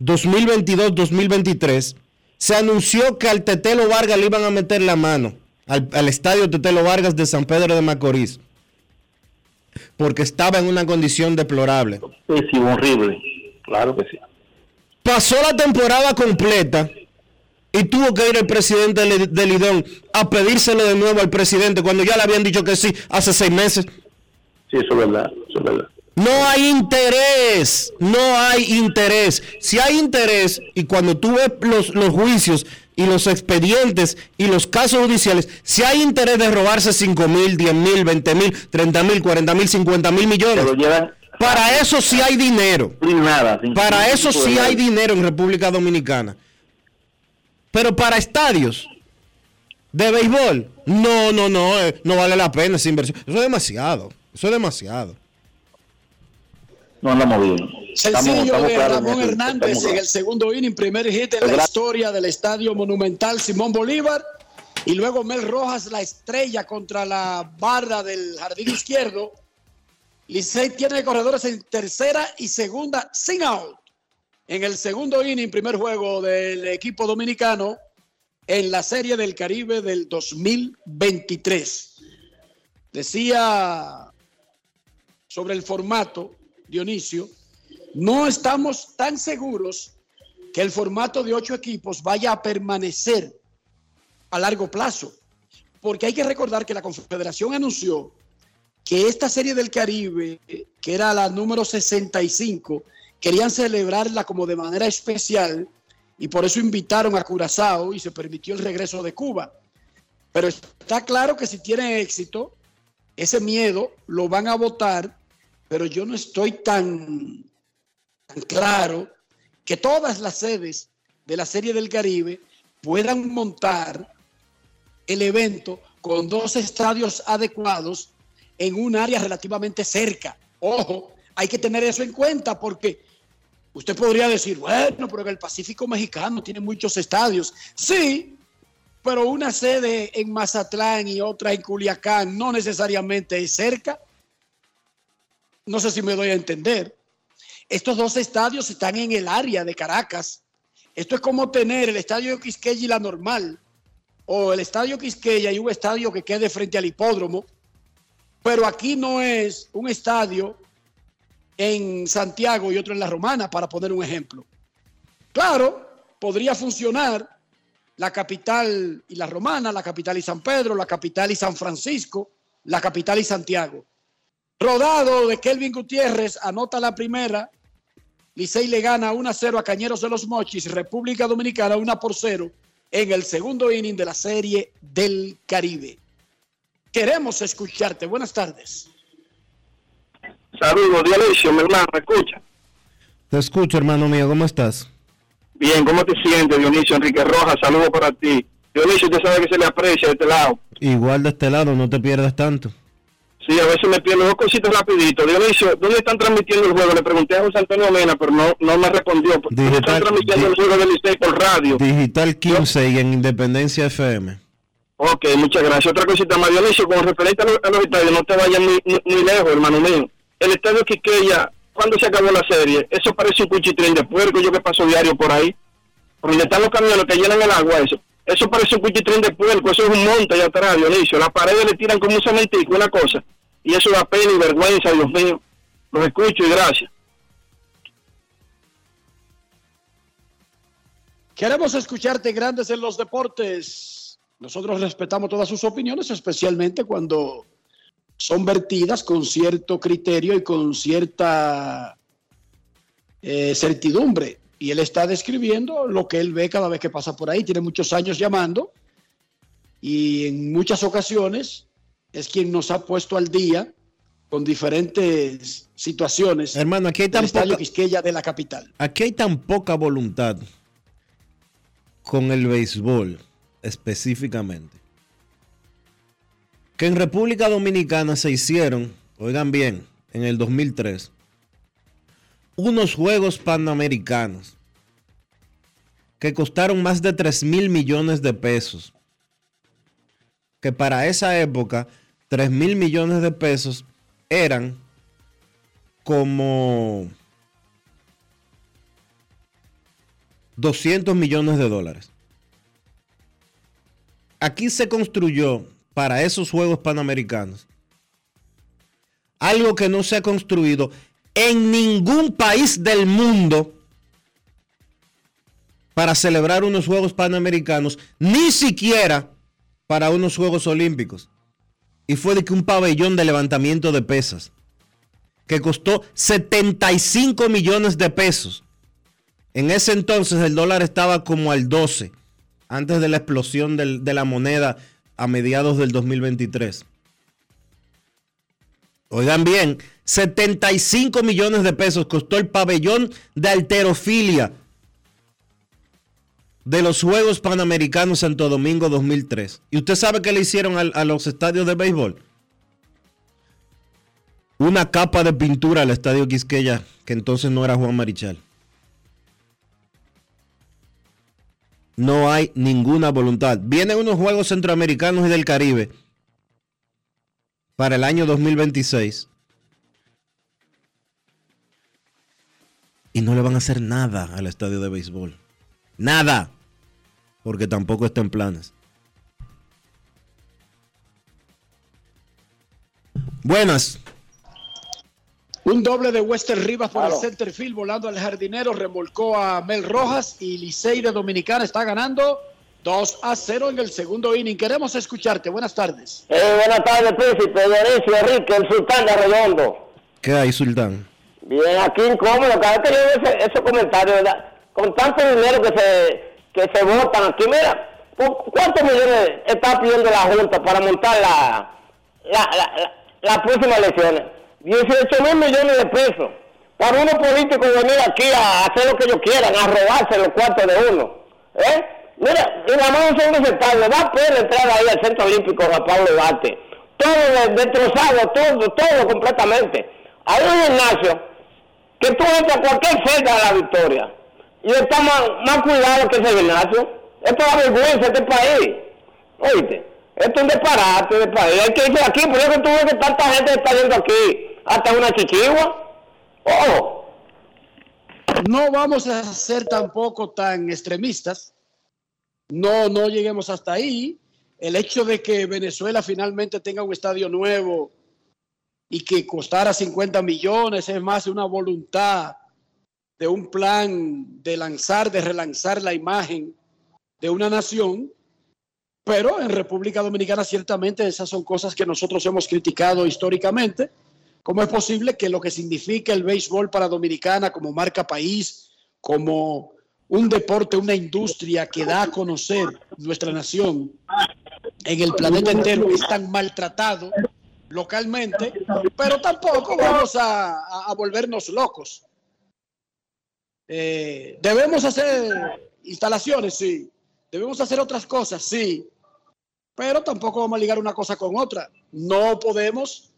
2022-2023, se anunció que al Tetelo Vargas le iban a meter la mano, al, al estadio Tetelo Vargas de San Pedro de Macorís, porque estaba en una condición deplorable. Pésimo, horrible. Claro que sí. Pasó la temporada completa y tuvo que ir el presidente del Lidón a pedírselo de nuevo al presidente cuando ya le habían dicho que sí hace seis meses. Sí, eso es verdad, eso es verdad. No hay interés, no hay interés. Si hay interés, y cuando tú ves los, los juicios y los expedientes y los casos judiciales, si hay interés de robarse 5 mil, 10 mil, 20 mil, 30 mil, 40 mil, 50 mil millones, para eso sí hay dinero. Nada, Para eso sí hay dinero en República Dominicana. Pero para estadios de béisbol, no, no, no, eh, no vale la pena esa inversión. Eso es demasiado, eso es demasiado. No andamos bien. Sencillo de en Ramón Hernández en el segundo inning, primer hit en la historia del Estadio Monumental Simón Bolívar. Y luego Mel Rojas, la estrella contra la barra del jardín izquierdo. Licey tiene corredores en tercera y segunda sin out. En el segundo inning, primer juego del equipo dominicano en la Serie del Caribe del 2023. Decía sobre el formato, Dionisio, no estamos tan seguros que el formato de ocho equipos vaya a permanecer a largo plazo, porque hay que recordar que la Confederación anunció que esta serie del Caribe, que era la número 65, querían celebrarla como de manera especial y por eso invitaron a Curazao y se permitió el regreso de Cuba. Pero está claro que si tiene éxito, ese miedo lo van a votar, pero yo no estoy tan, claro que todas las sedes de la Serie del Caribe puedan montar el evento con dos estadios adecuados en un área relativamente cerca. Ojo, hay que tener eso en cuenta porque usted podría decir, bueno, pero el Pacífico mexicano tiene muchos estadios. Sí, pero una sede en Mazatlán y otra en Culiacán no necesariamente es cerca. No sé si me doy a entender. Estos dos estadios están en el área de Caracas. Esto es como tener el estadio Quisqueya y la normal o el estadio Quisqueya y un estadio que quede frente al hipódromo, pero aquí no es un estadio en Santiago y otro en La Romana, para poner un ejemplo. Claro, podría funcionar la capital y la Romana, la capital y San Pedro, la capital y San Francisco, la capital y Santiago. Rodado de Kelvin Gutiérrez, anota la primera. Licey le gana 1 a 0 a Cañeros de los Mochis, República Dominicana 1 por 0 en el segundo inning de la Serie del Caribe. Queremos escucharte. Buenas tardes. Saludos, Dionisio, mi hermano, ¿me escucha? Te escucho, hermano mío, ¿cómo estás? Bien, ¿cómo te sientes, Dionisio? Enrique Rojas, saludos para ti. Dionisio, usted sabe que se le aprecia de este lado. Igual de este lado, no te pierdas tanto. Sí, a veces me pierdo dos cositas rapidito. Dionisio, ¿dónde están transmitiendo el juego? Le pregunté a José Antonio Mena, pero no, no me respondió. ¿Dónde están transmitiendo el juego del Licey por radio? Digital 15 y en Independencia FM. Ok, muchas gracias. Otra cosita más, Dionisio, con referente a los, a los estadios, no te vayas muy, muy, muy lejos, hermano mío. El estadio Quiqueya, cuando se acabó la serie, eso parece un cuchitrín de puerco, yo que paso diario por ahí. Por donde están los camiones que llenan el agua, eso. Eso parece un cuchitrín de puerco, eso es un monte allá atrás, Dionisio. Las paredes le tiran como un cementico, una cosa. Y eso da pena y vergüenza, Dios mío. Los escucho y gracias. Queremos escucharte grandes en los deportes. Nosotros respetamos todas sus opiniones, especialmente cuando son vertidas con cierto criterio y con cierta eh, certidumbre. Y él está describiendo lo que él ve cada vez que pasa por ahí. Tiene muchos años llamando y en muchas ocasiones es quien nos ha puesto al día con diferentes situaciones. Hermano, aquí hay tan poca- Quisqueya de la capital. Aquí hay tan poca voluntad con el béisbol específicamente que en República Dominicana se hicieron, oigan bien, en el 2003, unos Juegos Panamericanos que costaron más de 3 mil millones de pesos. Que para esa época, 3 mil millones de pesos eran como 200 millones de dólares. Aquí se construyó para esos Juegos Panamericanos algo que no se ha construido en ningún país del mundo para celebrar unos Juegos Panamericanos, ni siquiera para unos Juegos Olímpicos. Y fue de que un pabellón de levantamiento de pesas que costó 75 millones de pesos. En ese entonces el dólar estaba como al 12, antes de la explosión del- de la moneda a mediados del 2023. Oigan bien, 75 millones de pesos costó el pabellón de alterofilia de los Juegos Panamericanos Santo Domingo 2003. ¿Y usted sabe qué le hicieron al- a los estadios de béisbol? Una capa de pintura al estadio Quisqueya, que entonces no era Juan Marichal. No hay ninguna voluntad. Vienen unos Juegos Centroamericanos y del Caribe para el año 2026. Y no le van a hacer nada al estadio de béisbol. Nada. Porque tampoco está en planes. Buenas. Un doble de Wester Rivas por Claro. el center field, volando al jardinero, remolcó a Mel Rojas y Licey de Dominicana está ganando 2 a 0 en el segundo inning. Queremos escucharte. Buenas tardes. Eh, buenas tardes, Príncipe, Dionisio, Enrique, el sultán de Redondo. ¿Qué hay, Sultán? Bien, aquí incómodo, cada vez que yo veo ese, ese comentario, ¿verdad? Con tanto dinero que se, que se votan aquí, mira, ¿cu- ¿cuántos millones está pidiendo la Junta para montar la, la, la, la- las próximas elecciones? 18 mil millones de pesos. Para unos políticos venir aquí a hacer lo que ellos quieran, a robarse los cuartos de uno. ¿Eh? Mira, y la mano son los estadios, da pena entrar ahí al Centro Olímpico Juan Pablo Duarte. Todo de- destrozado, todo, todo completamente. Hay un gimnasio que tú entras a cualquier celda de la victoria y está más, más cuidado que ese gimnasio. Esto da vergüenza a este país. Oíste, esto es un disparate de país. Hay que irse de aquí, por eso tú ves que tanta gente está yendo aquí, hasta una chichigua. Oh, No vamos a ser tampoco tan extremistas no, no lleguemos hasta ahí. El hecho de que Venezuela finalmente tenga un estadio nuevo y que costara 50 millones es más de una voluntad de un plan de lanzar, de relanzar la imagen de una nación. Pero en República Dominicana ciertamente esas son cosas que nosotros hemos criticado históricamente. ¿Cómo es posible que lo que significa el béisbol para Dominicana como marca país, como un deporte, una industria que da a conocer nuestra nación en el planeta entero es tan maltratado localmente, pero tampoco vamos a, a volvernos locos. Eh, debemos hacer instalaciones, sí. Debemos hacer otras cosas, sí. Pero tampoco vamos a ligar una cosa con otra. No podemos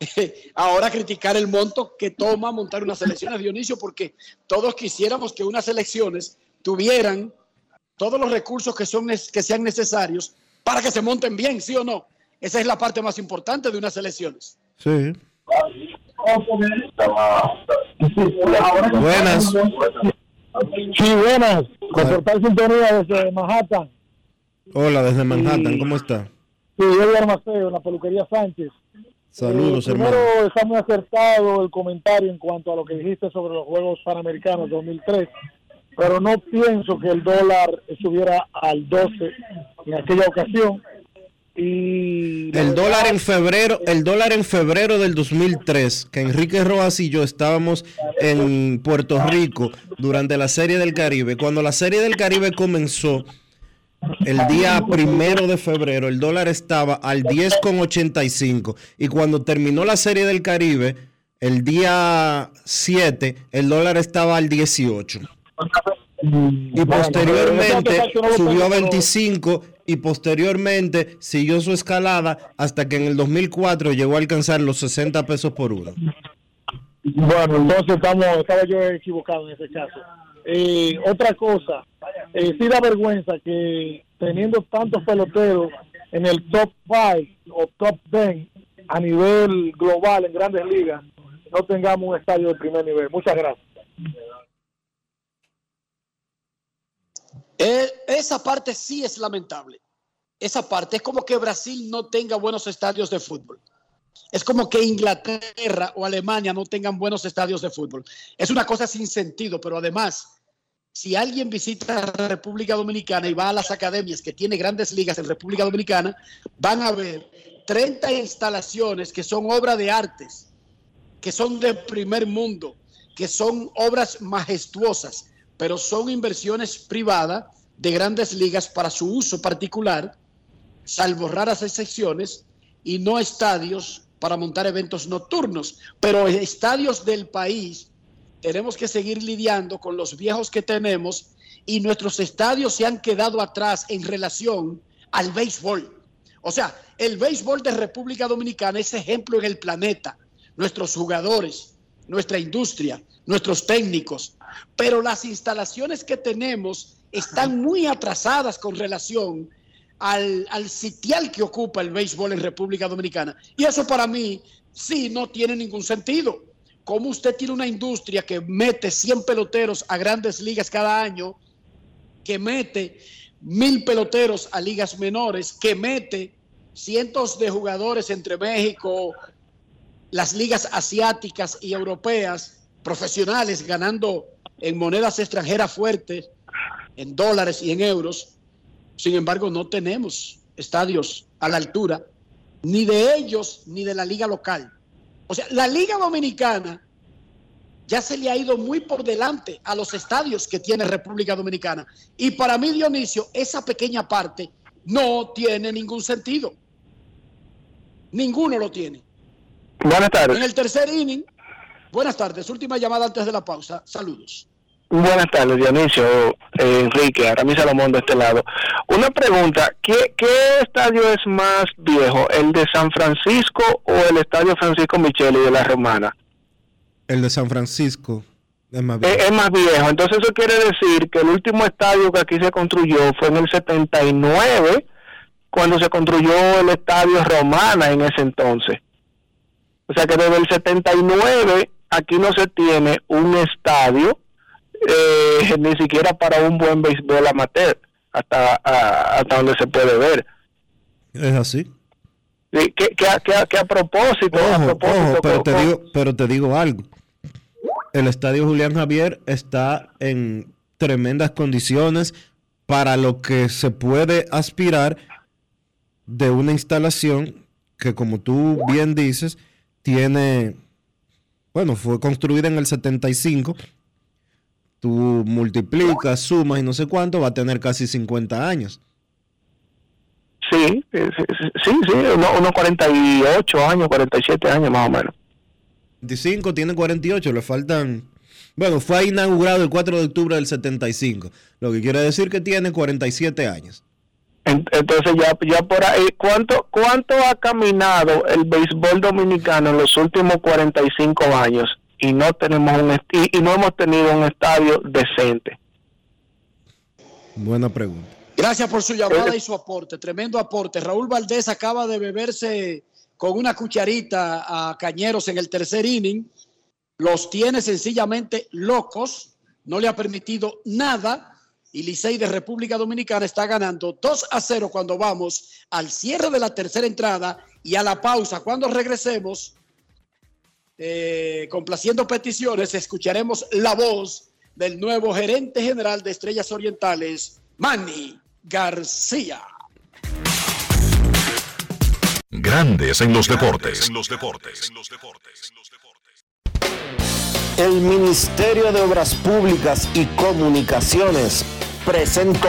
ahora criticar el monto que toma montar unas elecciones, Dionisio, porque todos quisiéramos que unas elecciones tuvieran todos los recursos que, son, que sean necesarios para que se monten bien, ¿sí o no? Esa es la parte más importante de unas elecciones. Sí. Buenas. Sí, buenas. Con sintonía desde Manhattan. Hola, desde Manhattan. ¿Cómo está? Sí, Edgar Maceo, la peluquería Sánchez. Saludos, eh, hermano. Primero, está muy acertado el comentario en cuanto a lo que dijiste sobre los Juegos Panamericanos 2003, pero no pienso que el dólar estuviera al 12 en aquella ocasión. Y El dólar en febrero, el dólar en febrero del 2003, que Enrique Rojas y yo estábamos en Puerto Rico durante la Serie del Caribe. Cuando la Serie del Caribe comenzó, el día primero de febrero, el dólar estaba al 10,85 y cuando terminó la Serie del Caribe, el día 7, el dólar estaba al 18. Y posteriormente subió a 25 y posteriormente siguió su escalada hasta que en el 2004 llegó a alcanzar los 60 pesos por uno. Bueno, entonces estamos, estaba yo equivocado en ese caso. Eh, otra cosa, eh, sí da vergüenza que teniendo tantos peloteros en el top 5 o top 10 a nivel global en grandes ligas, no tengamos un estadio de primer nivel. Muchas gracias. Eh, esa parte sí es lamentable. Esa parte es como que Brasil no tenga buenos estadios de fútbol. Es como que Inglaterra o Alemania no tengan buenos estadios de fútbol. Es una cosa sin sentido, pero además, si alguien visita República Dominicana y va a las academias que tiene grandes ligas en República Dominicana, van a ver 30 instalaciones que son obra de artes, que son de primer mundo, que son obras majestuosas, pero son inversiones privadas de grandes ligas para su uso particular, salvo raras excepciones, y no estadios para montar eventos nocturnos. Pero estadios del país tenemos que seguir lidiando con los viejos que tenemos y nuestros estadios se han quedado atrás en relación al béisbol. O sea, el béisbol de República Dominicana es ejemplo en el planeta. Nuestros jugadores, nuestra industria, nuestros técnicos, pero las instalaciones que tenemos están muy atrasadas con relación al, al, sitial que ocupa el béisbol en República Dominicana. Y eso para mí sí no tiene ningún sentido. Como usted tiene una industria que mete 100 peloteros a grandes ligas cada año, que mete mil peloteros a ligas menores, que mete cientos de jugadores entre México, las ligas asiáticas y europeas, profesionales ganando en monedas extranjeras fuertes, en dólares y en euros. Sin embargo, no tenemos estadios a la altura ni de ellos ni de la liga local. O sea, la liga dominicana ya se le ha ido muy por delante a los estadios que tiene República Dominicana. Y para mí, Dionisio, esa pequeña parte no tiene ningún sentido. Ninguno lo tiene. Buenas tardes. En el tercer inning, buenas tardes, última llamada antes de la pausa. Saludos. Buenas tardes, Dionisio, eh, Enrique, Aramis Salomón de este lado. Una pregunta, ¿qué, ¿qué estadio es más viejo, el de San Francisco o el estadio Francisco Micheli de la Romana? El de San Francisco es más viejo. Es, es, más viejo, entonces eso quiere decir que el último estadio que aquí se construyó fue en el 79, cuando se construyó el estadio Romana en ese entonces. O sea que desde el 79 aquí no se tiene un estadio eh, ni siquiera para un buen béisbol amateur. hasta, a- hasta donde se puede ver. Es así. Sí, Que, que, a- que a- que a propósito, a Ojo, propósito, ojo, pero te digo, pero te digo algo. El estadio Julián Javier está en tremendas condiciones para lo que se puede aspirar de una instalación que, como tú bien dices, tiene, bueno, fue construida en el 75. Tú multiplicas, sumas y no sé cuánto, va a tener casi 50 años. sí, sí, sí, sí, uno- unos 48 años, 47 años más o menos. 25, tiene 48, le faltan... Bueno, fue inaugurado el 4 de octubre del 75, lo que quiere decir que tiene 47 años. En- Entonces ya, ya por ahí, ¿cuánto, ¿cuánto ha caminado el béisbol dominicano en los últimos 45 años? Y no tenemos un y, y no hemos tenido un estadio decente. Buena pregunta. Gracias por su llamada y su aporte, tremendo aporte. Raúl Valdés acaba de beberse con una cucharita a Cañeros en el tercer inning. Los tiene sencillamente locos, no le ha permitido nada y Licey de República Dominicana está ganando 2 a 0 cuando vamos al cierre de la tercera entrada y a la pausa. Cuando regresemos, eh, complaciendo peticiones, escucharemos la voz del nuevo gerente general de Estrellas Orientales, Manny García. Grandes en los deportes. El Ministerio de Obras Públicas y Comunicaciones presentó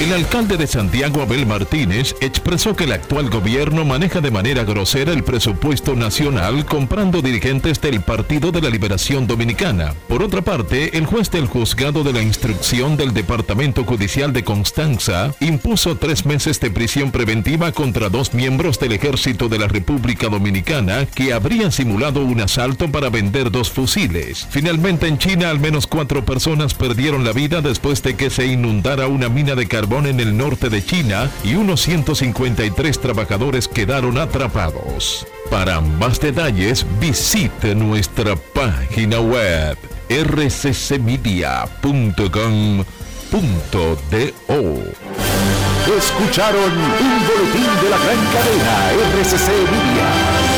El alcalde de Santiago, Abel Martínez, expresó que el actual gobierno maneja de manera grosera el presupuesto nacional comprando dirigentes del Partido de la Liberación Dominicana. Por otra parte, el juez del juzgado de la instrucción del Departamento Judicial de Constanza impuso tres meses de prisión preventiva contra dos miembros del Ejército de la República Dominicana que habrían simulado un asalto para vender dos fusiles. Finalmente, en China, al menos cuatro personas perdieron la vida después de que se inundara una mina de carbón en el norte de China y unos 153 trabajadores quedaron atrapados. Para más detalles, visite nuestra página web rccmedia.com.do. Escucharon un boletín de la gran cadena RCC Media.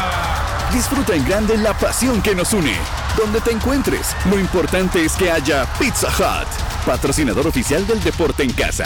Disfruta en grande la pasión que nos une. Donde te encuentres, lo importante es que haya Pizza Hut, patrocinador oficial del deporte en casa.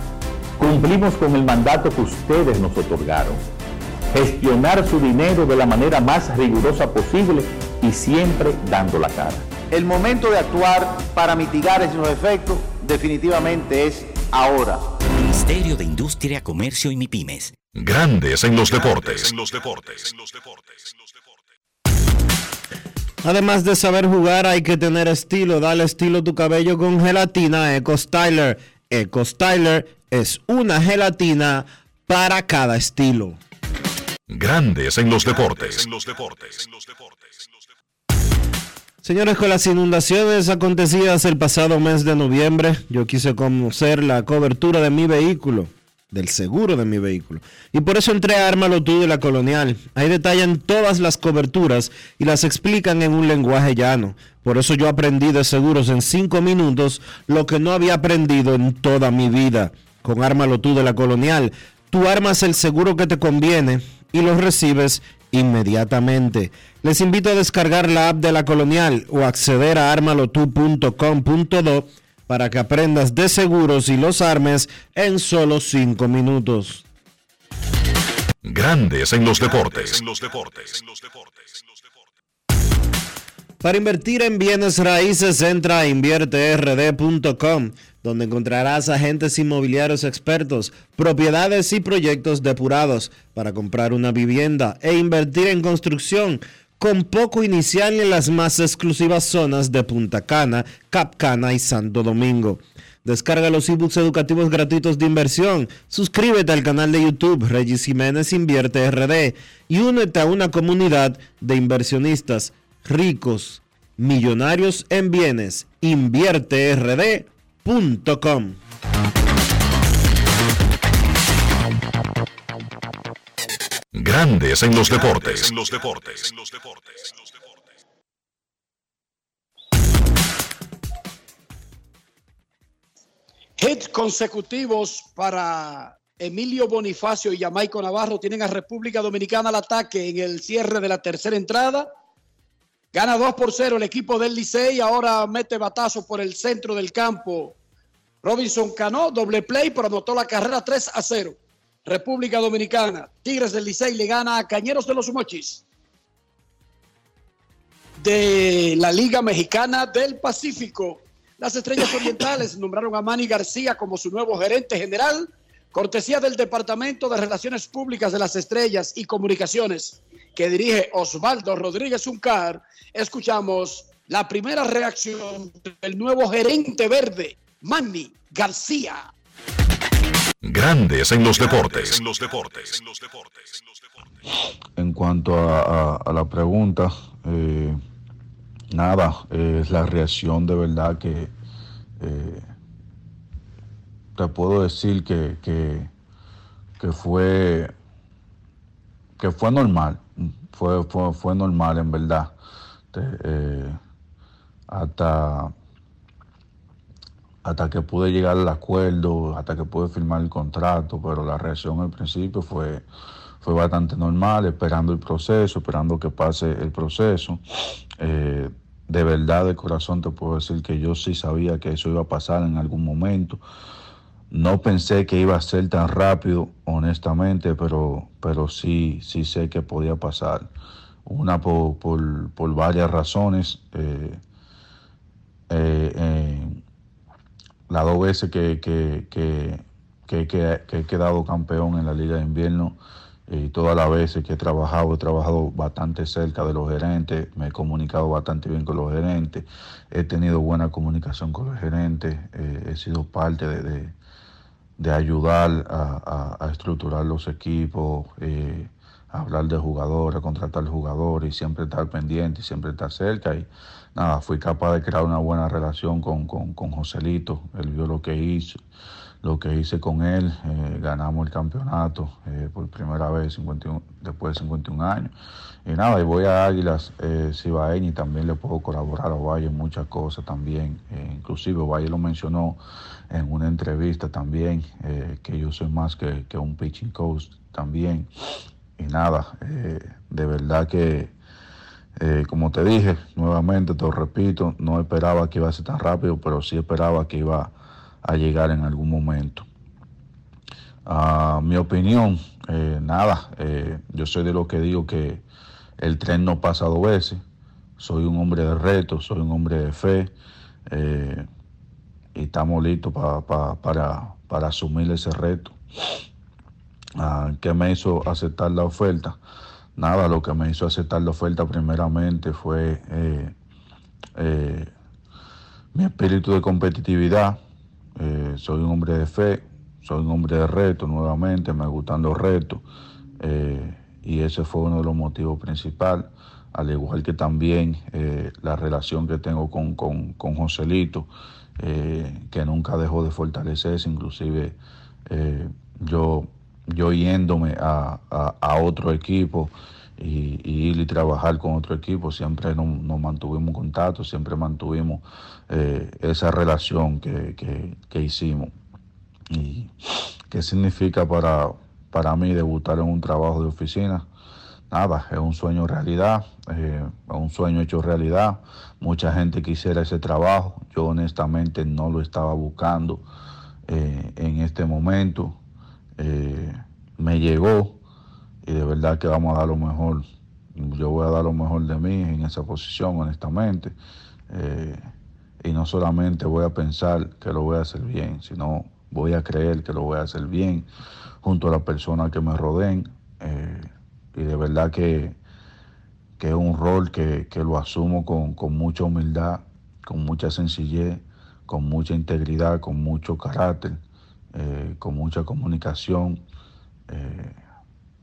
Cumplimos con el mandato que ustedes nos otorgaron. Gestionar su dinero de la manera más rigurosa posible y siempre dando la cara. El momento de actuar para mitigar esos efectos definitivamente es ahora. Ministerio de Industria, Comercio y MIPIMES. Grandes en los deportes. Además de saber jugar, hay que tener estilo. Dale estilo a tu cabello con gelatina Eco Styler. Eco Styler es una gelatina para cada estilo. Grandes en los deportes. Señores, con las inundaciones acontecidas el pasado mes de noviembre, yo quise conocer la cobertura de mi vehículo, del seguro de mi vehículo. Y por eso entré a Ármalo tú de la Colonial. Ahí detallan todas las coberturas y las explican en un lenguaje llano. Por eso yo aprendí de seguros en cinco minutos lo que no había aprendido en toda mi vida. Con Ármalo tú de la Colonial, tú armas el seguro que te conviene y los recibes inmediatamente. Les invito a descargar la app de la Colonial o acceder a armalotu.com.do para que aprendas de seguros y los armes en solo 5 minutos. Grandes en los deportes. Para invertir en bienes raíces, entra a invierterd.com, donde encontrarás agentes inmobiliarios expertos, propiedades y proyectos depurados para comprar una vivienda e invertir en construcción con poco inicial en las más exclusivas zonas de Punta Cana, Cap Cana y Santo Domingo. Descarga los ebooks educativos gratuitos de inversión, suscríbete al canal de YouTube Regis Jiménez Invierte RD y únete a una comunidad de inversionistas ricos, millonarios en bienes. InvierteRD.com. Grandes en los deportes. Hits consecutivos para Emilio Bonifacio y Jamaico Navarro tienen a República Dominicana al ataque en el cierre de la tercera entrada. Gana 2 por 0 el equipo del Licey. Ahora mete batazo por el centro del campo. Robinson Cano, doble play, pero anotó la carrera 3 a 0. República Dominicana. Tigres del Licey le gana a Cañeros de los Mochis. De la Liga Mexicana del Pacífico. Las Estrellas Orientales nombraron a Manny García como su nuevo gerente general, cortesía del Departamento de Relaciones Públicas de las Estrellas y Comunicaciones, que dirige Osvaldo Rodríguez Uncar. Escuchamos la primera reacción del nuevo gerente verde, Manny García. Grandes en los deportes. En cuanto a, a- a la pregunta, eh, nada, eh, es la reacción de verdad que eh, te puedo decir que, que, fue que fue normal, fue, fue, fue normal en verdad. Eh, hasta hasta que pude llegar al acuerdo, hasta que pude firmar el contrato, pero la reacción al principio fue, fue bastante normal, esperando el proceso, esperando que pase el proceso. Eh, de verdad, de corazón, te puedo decir que yo sí sabía que eso iba a pasar en algún momento. No pensé que iba a ser tan rápido, honestamente, pero, pero sí, sí sé que podía pasar. Una por, por, por varias razones. eh, eh, eh, las dos veces que, que, que, que- he quedado campeón en la Liga de Invierno y todas las veces que he trabajado, he trabajado bastante cerca de los gerentes, me he comunicado bastante bien con los gerentes, he tenido buena comunicación con los gerentes, he sido parte de- de ayudar a, a- estructurar los equipos, eh, a hablar de jugadores, a contratar jugadores y siempre estar pendiente y siempre estar cerca. Y nada, fui capaz de crear una buena relación con, con, con Joselito. Él vio lo que hice, lo que hice con él. eh, ganamos el campeonato eh, por primera vez 51 después de 51 años. Y nada, y voy a Águilas eh, Cibaeña y también le puedo colaborar a Valle en muchas cosas también. Eh, inclusive Valle lo mencionó en una entrevista también, eh, que yo soy más que, que un pitching coach también. Y nada, de verdad que, eh, como te dije, nuevamente te lo repito, no esperaba que iba a ser tan rápido, pero sí esperaba que iba a llegar en algún momento. Ah, mi opinión, eh, nada, eh, yo soy de los que digo que el tren no pasa dos veces. Soy un hombre de reto, soy un hombre de fe y estamos listos pa- pa- para, para asumir ese reto. Ah, ¿Qué me hizo aceptar la oferta? Nada, lo que me hizo aceptar la oferta primeramente fue eh, eh, mi espíritu de competitividad. Eh, soy un hombre de fe, soy un hombre de reto nuevamente, me gustan los retos. y ese fue uno de los motivos principales, al igual que también la relación que tengo con, con, con Joselito, que nunca dejó de fortalecerse, inclusive yo, yo yéndome a, a, otro equipo y, ir y trabajar con otro equipo, siempre nos, mantuvimos contacto, siempre mantuvimos esa relación que, que, hicimos. ¿Y qué significa para, para mí debutar en un trabajo de oficina? Nada, es un sueño realidad, eh, un sueño hecho realidad. Mucha gente quisiera ese trabajo. Yo honestamente no lo estaba buscando eh, en este momento. Eh, me llegó y de verdad que vamos a dar lo mejor. Yo voy a dar lo mejor de mí en esa posición, honestamente. y no solamente voy a pensar que lo voy a hacer bien, sino voy a creer que lo voy a hacer bien junto a las personas que me rodeen. Eh, y de verdad que, es un rol que, lo asumo con, mucha humildad, con mucha sencillez, con mucha integridad, con mucho carácter, eh, con mucha comunicación. Eh,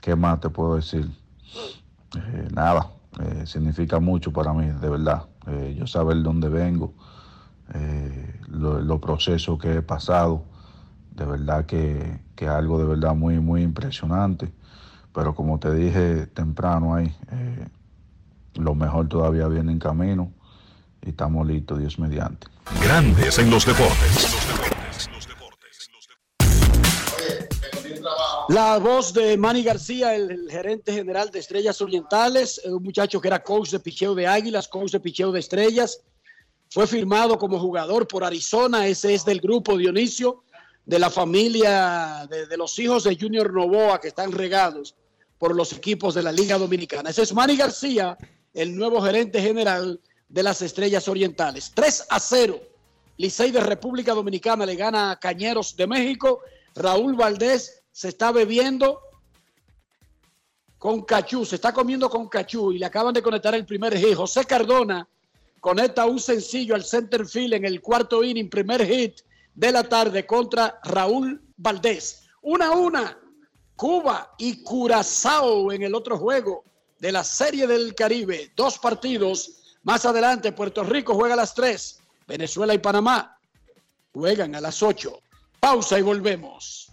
¿Qué más te puedo decir? nada, significa mucho para mí, de verdad. yo saber dónde vengo, los procesos que he pasado de verdad que, que algo de verdad muy, muy impresionante. Pero como te dije temprano ahí, eh, lo mejor todavía viene en camino y estamos listos, Dios mediante. Grandes en los deportes. La voz de Manny García, el, gerente general de Estrellas Orientales, un muchacho que era coach de picheo de Águilas, coach de picheo de Estrellas, fue firmado como jugador por Arizona, ese es del grupo Dionisio de la familia, de, los hijos de Junior Novoa que están regados por los equipos de la Liga Dominicana. Ese es Manny García, el nuevo gerente general de las Estrellas Orientales. 3 a 0. Licey de República Dominicana le gana a Cañeros de México. Raúl Valdés se está bebiendo con Cachú, se está comiendo con Cachú y le acaban de conectar el primer hit. José Cardona conecta un sencillo al center field en el cuarto inning, primer hit de la tarde contra Raúl Valdés. Una a una, Cuba y Curazao en el otro juego de la Serie del Caribe. Dos partidos. Más adelante, Puerto Rico juega a las tres. Venezuela y Panamá juegan a las ocho. Pausa y volvemos.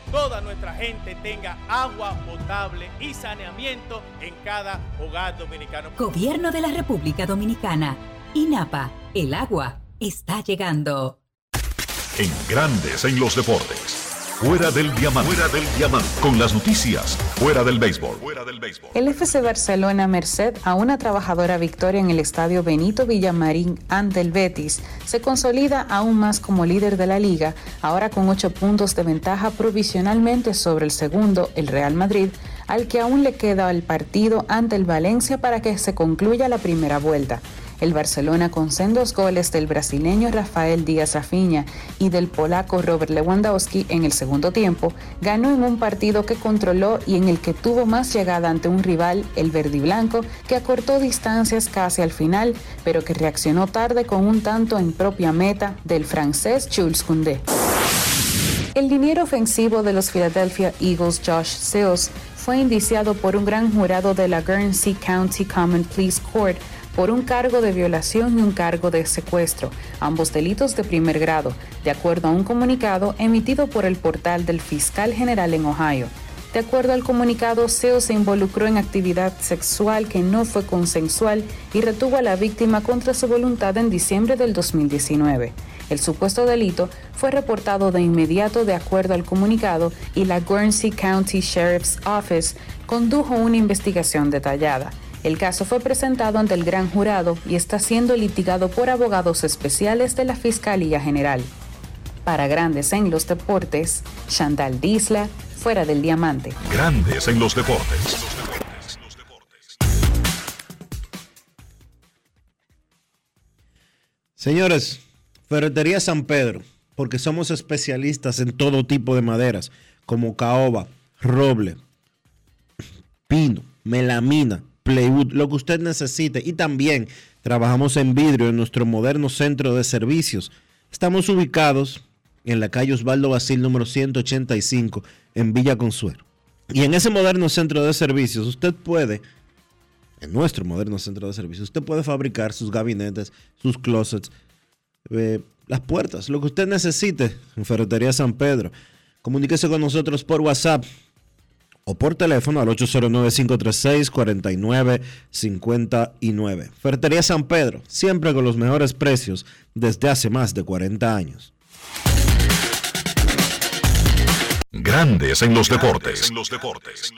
toda nuestra gente tenga agua potable y saneamiento en cada hogar dominicano. Gobierno de la República Dominicana. INAPA, el agua está llegando. En grandes en los deportes. Fuera del diamante. Fuera del diamante. Con las noticias. Fuera del béisbol. Fuera del béisbol. El FC Barcelona, merced a una trabajadora victoria en el estadio Benito Villamarín ante el Betis, se consolida aún más como líder de la liga, ahora con ocho puntos de ventaja provisionalmente sobre el segundo, el Real Madrid, al que aún le queda el partido ante el Valencia para que se concluya la primera vuelta. El Barcelona con sendos goles del brasileño Rafael Díaz Rafinha y del polaco Robert Lewandowski en el segundo tiempo, ganó en un partido que controló y en el que tuvo más llegada ante un rival, el verde y blanco, que acortó distancias casi al final, pero que reaccionó tarde con un tanto en propia meta del francés Jules Koundé. El liniero ofensivo de los Philadelphia Eagles, Josh Seals, fue indiciado por un gran jurado de la Guernsey County Common Pleas Court por un cargo de violación y un cargo de secuestro, ambos delitos de primer grado, de acuerdo a un comunicado emitido por el portal del fiscal general en Ohio. De acuerdo al comunicado, Seo se involucró en actividad sexual que no fue consensual y retuvo a la víctima contra su voluntad en diciembre del 2019. El supuesto delito fue reportado de inmediato de acuerdo al comunicado y la Guernsey County Sheriff's Office condujo una investigación detallada. El caso fue presentado ante el gran jurado y está siendo litigado por abogados especiales de la Fiscalía General. Para Grandes en los Deportes, Chantal Disla, fuera del diamante. Grandes en los deportes. Señores, Ferretería San Pedro, porque somos especialistas en todo tipo de maderas, como caoba, roble, pino, melamina, plywood, lo que usted necesite. Y también trabajamos en vidrio en nuestro moderno centro de servicios. Estamos ubicados en la calle Osvaldo Basil número 185 en Villa Consuelo. Y en ese moderno centro de servicios usted puede, en nuestro moderno centro de servicios, usted puede fabricar sus gabinetes, sus closets, eh, las puertas, lo que usted necesite en Ferretería San Pedro. Comuníquese con nosotros por WhatsApp o por teléfono al 809-536-4959. Ferretería San Pedro, siempre con los mejores precios desde hace más de 40 años. Grandes en los deportes. En los deportes. En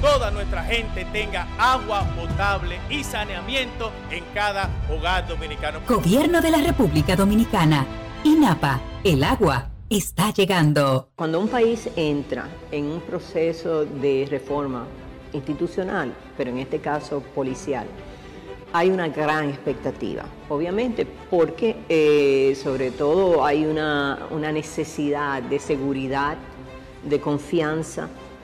toda nuestra gente tenga agua potable y saneamiento en cada hogar dominicano. Gobierno de la República Dominicana. INAPA, el agua está llegando. Cuando un país entra en un proceso de reforma institucional, pero en este caso policial, hay una gran expectativa, obviamente, porque eh, sobre todo hay una, una necesidad de seguridad, de confianza,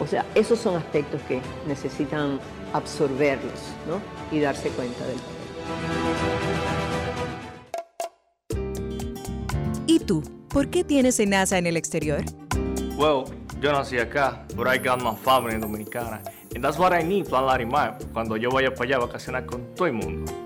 o sea, esos son aspectos que necesitan absorberlos ¿no? y darse cuenta del ¿Y tú? ¿Por qué tienes NASA en el exterior? Well, yo nací acá, but I got my family dominicana. And that's what I need, Plan Larimar, cuando yo vaya para allá a vacacionar con todo el mundo.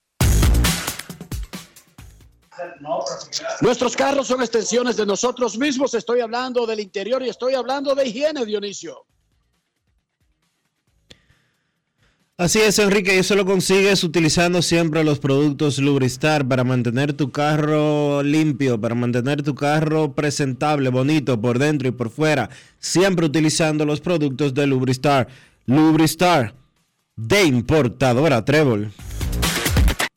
Nuestros carros son extensiones de nosotros mismos. Estoy hablando del interior y estoy hablando de higiene, Dionisio. Así es, Enrique, y eso lo consigues utilizando siempre los productos Lubristar para mantener tu carro limpio, para mantener tu carro presentable, bonito por dentro y por fuera, siempre utilizando los productos de Lubristar. Lubristar, de importadora Trébol.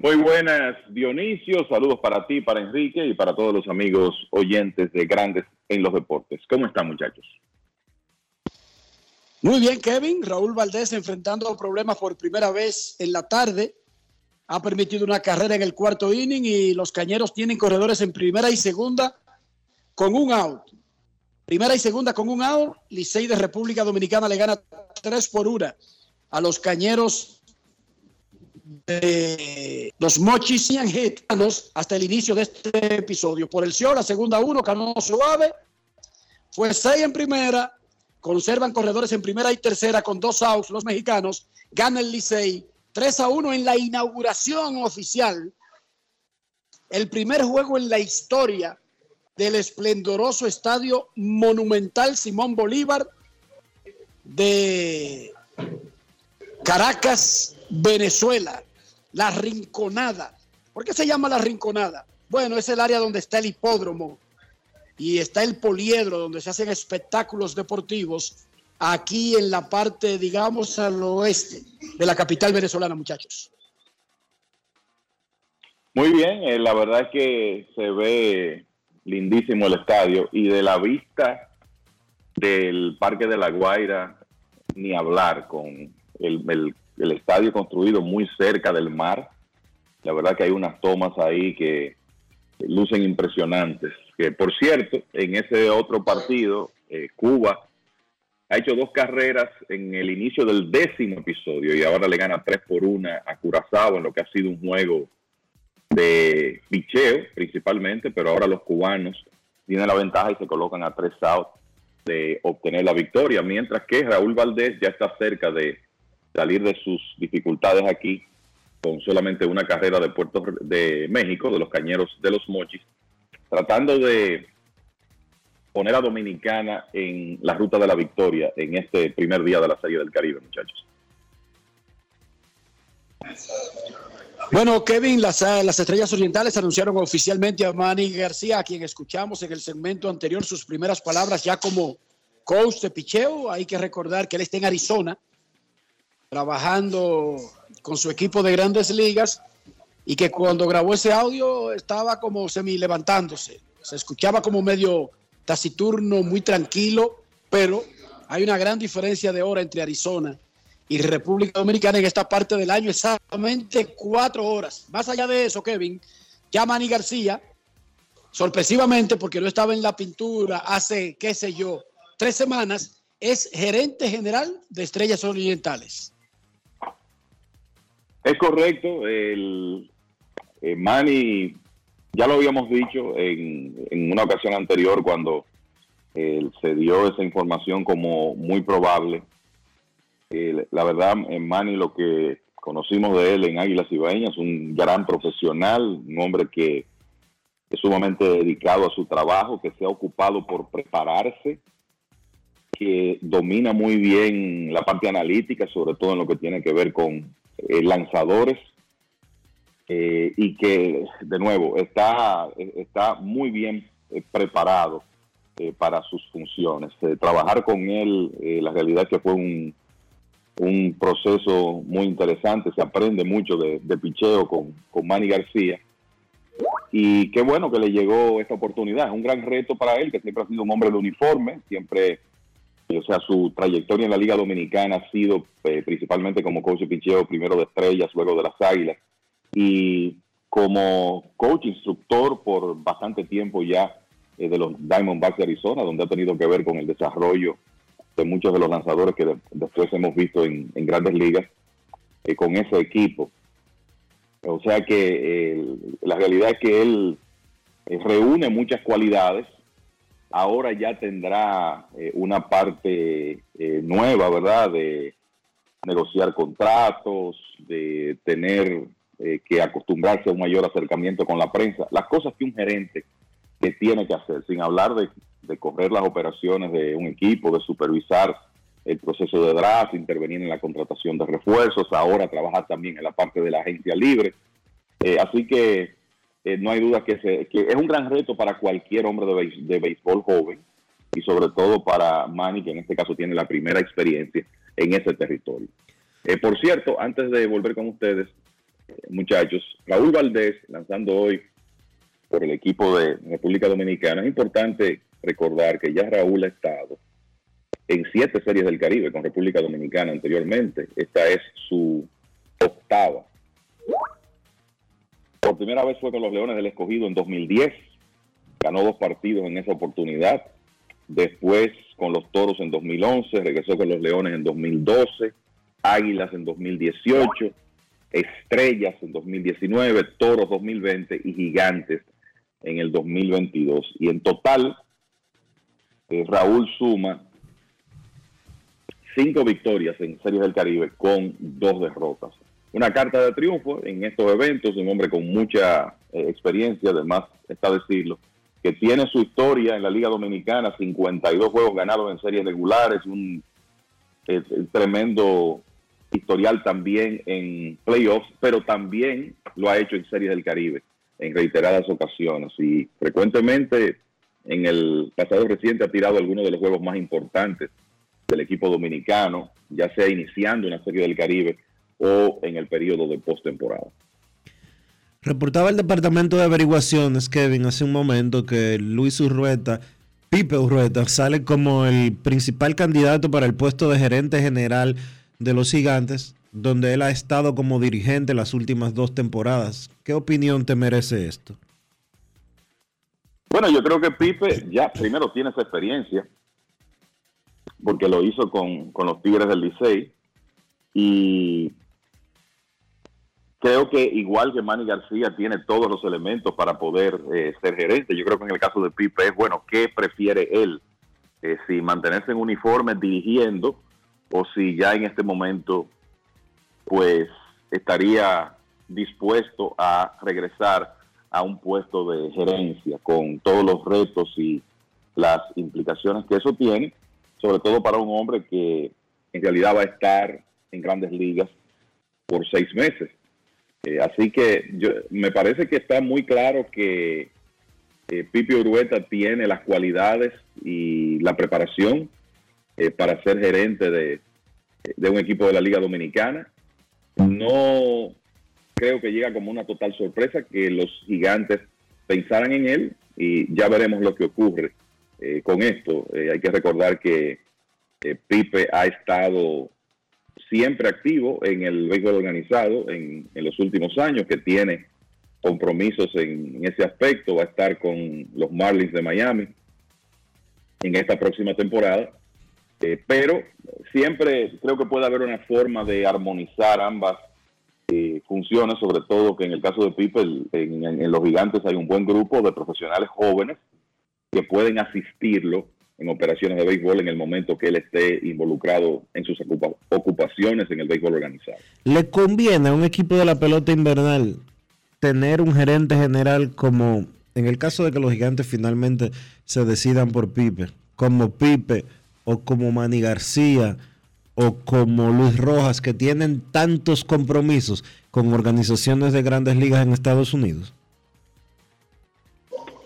Muy buenas, Dionisio. Saludos para ti, para Enrique y para todos los amigos oyentes de Grandes en los Deportes. ¿Cómo están, muchachos? Muy bien, Kevin. Raúl Valdés enfrentando problemas por primera vez en la tarde. Ha permitido una carrera en el cuarto inning y los cañeros tienen corredores en primera y segunda con un out. Primera y segunda con un out. Licey de República Dominicana le gana tres por una a los cañeros de los mochis y angetanos hasta el inicio de este episodio. Por el show, la segunda uno, Cano Suave. Fue seis en primera. Conservan corredores en primera y tercera con dos outs los mexicanos. Gana el Licey 3 a 1 en la inauguración oficial. El primer juego en la historia del esplendoroso estadio monumental Simón Bolívar de Caracas, Venezuela, la Rinconada. ¿Por qué se llama la Rinconada? Bueno, es el área donde está el hipódromo y está el poliedro, donde se hacen espectáculos deportivos, aquí en la parte, digamos, al oeste de la capital venezolana, muchachos. Muy bien, eh, la verdad es que se ve lindísimo el estadio y de la vista del Parque de la Guaira, ni hablar con el, el el estadio construido muy cerca del mar. La verdad que hay unas tomas ahí que lucen impresionantes. Que por cierto, en ese otro partido, eh, Cuba ha hecho dos carreras en el inicio del décimo episodio y ahora le gana tres por una a Curazao en lo que ha sido un juego de picheo principalmente, pero ahora los cubanos tienen la ventaja y se colocan a tres outs de obtener la victoria, mientras que Raúl Valdés ya está cerca de salir de sus dificultades aquí con solamente una carrera de Puerto de México, de los cañeros de los mochis, tratando de poner a Dominicana en la ruta de la victoria en este primer día de la Serie del Caribe, muchachos. Bueno, Kevin, las, las, Estrellas Orientales anunciaron oficialmente a Manny García, a quien escuchamos en el segmento anterior sus primeras palabras ya como coach de picheo. Hay que recordar que él está en Arizona, trabajando con su equipo de grandes ligas y que cuando grabó ese audio estaba como semi levantándose. Se escuchaba como medio taciturno, muy tranquilo, pero hay una gran diferencia de hora entre Arizona y República Dominicana en esta parte del año, exactamente cuatro horas. Más allá de eso, Kevin, ya Manny García, sorpresivamente, porque no estaba en la pintura hace, qué sé yo, tres semanas, es gerente general de Estrellas Orientales. Es correcto, el eh, Manny, ya lo habíamos dicho en, una ocasión anterior cuando eh, se dio esa información como muy probable. la verdad, en Manny lo que conocimos de él en Águilas Ibaeñas, un gran profesional, un hombre que es sumamente dedicado a su trabajo, que se ha ocupado por prepararse, que domina muy bien la parte analítica, sobre todo en lo que tiene que ver con eh, lanzadores eh, y que, de nuevo, está, está muy bien eh, preparado para sus funciones. trabajar con él, la realidad es que fue un, un proceso muy interesante, se aprende mucho de, de picheo con, con Manny García. Y qué bueno que le llegó esta oportunidad. Es un gran reto para él, que siempre ha sido un hombre de uniforme, siempre o sea, su trayectoria en la Liga Dominicana ha sido eh, principalmente como coach de picheo, primero de estrellas, luego de las águilas, y como coach instructor por bastante tiempo ya eh, de los Diamondbacks de Arizona, donde ha tenido que ver con el desarrollo de muchos de los lanzadores que después hemos visto en, grandes ligas eh, con ese equipo. O sea que eh, la realidad es que él reúne muchas cualidades. Ahora ya tendrá eh, una parte nueva, ¿verdad? De negociar contratos, de tener que acostumbrarse a un mayor acercamiento con la prensa. Las cosas que un gerente tiene que hacer, sin hablar de, de correr las operaciones de un equipo, de supervisar el proceso de draft, intervenir en la contratación de refuerzos, ahora trabajar también en la parte de la agencia libre. Eh, así que eh, no hay duda que, es un gran reto para cualquier hombre de, béisbol joven y sobre todo para Manny, que en este caso tiene la primera experiencia en ese territorio. Eh, por cierto, antes de volver con ustedes, muchachos, Raúl Valdés lanzando hoy por el equipo de República Dominicana, es importante recordar que ya Raúl ha estado en siete series del Caribe con República Dominicana anteriormente. Esta es su octava. Por primera vez fue con los Leones del Escogido en 2010. Ganó dos partidos en esa oportunidad. Después con los Toros en 2011. Regresó con los Leones en 2012. Águilas en 2018. Estrellas en 2019. Toros 2020 y Gigantes en el 2022. Y en total, eh, Raúl suma cinco victorias en Series del Caribe con dos derrotas. Una carta de triunfo en estos eventos, un hombre con mucha eh, experiencia, además está decirlo, que tiene su historia en la Liga Dominicana, 52 juegos ganados en series regulares, un tremendo historial también en playoffs, pero también lo ha hecho en Series del Caribe en reiteradas ocasiones. Y frecuentemente en el pasado reciente ha tirado algunos de los juegos más importantes del equipo dominicano, ya sea iniciando una serie del Caribe o en el periodo de postemporada. Reportaba el Departamento de Averiguaciones, Kevin, hace un momento que Luis Urrueta, Pipe Urrueta, sale como el principal candidato para el puesto de gerente general de los gigantes, donde él ha estado como dirigente las últimas dos temporadas. ¿Qué opinión te merece esto? Bueno, yo creo que Pipe ya primero tiene esa experiencia porque lo hizo con, los Tigres del Licey. Y creo que igual que Manny García tiene todos los elementos para poder eh, ser gerente. Yo creo que en el caso de Pipe es, bueno, ¿qué prefiere él? Eh, si mantenerse en uniforme dirigiendo o si ya en este momento pues estaría dispuesto a regresar a un puesto de gerencia con todos los retos y las implicaciones que eso tiene sobre todo para un hombre que en realidad va a estar en grandes ligas por seis meses. Eh, así que yo, me parece que está muy claro que eh, Pipi Urueta tiene las cualidades y la preparación eh, para ser gerente de, de un equipo de la Liga Dominicana. No creo que llega como una total sorpresa que los gigantes pensaran en él y ya veremos lo que ocurre eh, con esto. Hay que recordar que Pipe ha estado siempre activo en el béisbol organizado en, los últimos años, que tiene compromisos en, ese aspecto. Va a estar con los Marlins de Miami en esta próxima temporada. pero siempre creo que puede haber una forma de armonizar ambas funciones, sobre todo que en el caso de Pipe, en, los gigantes hay un buen grupo de profesionales jóvenes que pueden asistirlo en operaciones de béisbol en el momento que él esté involucrado en sus ocupaciones en el béisbol organizado. ¿Le conviene a un equipo de la pelota invernal tener un gerente general como, en el caso de que los gigantes finalmente se decidan por Pipe, como Pipe o como Manny García o como Luis Rojas, que tienen tantos compromisos con organizaciones de grandes ligas en Estados Unidos?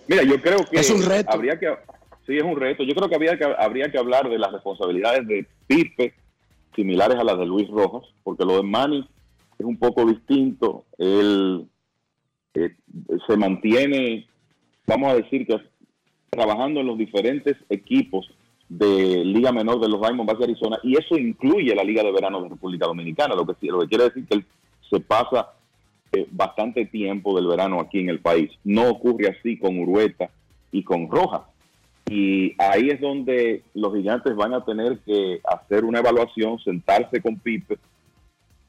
Mira, yo creo que es un reto. Habría que, sí, es un reto. Yo creo que, habría que habría que hablar de las responsabilidades de Pipe similares a las de Luis Rojas, porque lo de Manny es un poco distinto. Él eh, se mantiene, vamos a decir que trabajando en los diferentes equipos de Liga Menor de los Diamondbacks de Arizona, y eso incluye la Liga de Verano de República Dominicana, lo que, lo que quiere decir que él se pasa eh, bastante tiempo del verano aquí en el país. No ocurre así con Urueta y con Roja. Y ahí es donde los gigantes van a tener que hacer una evaluación, sentarse con Pipe,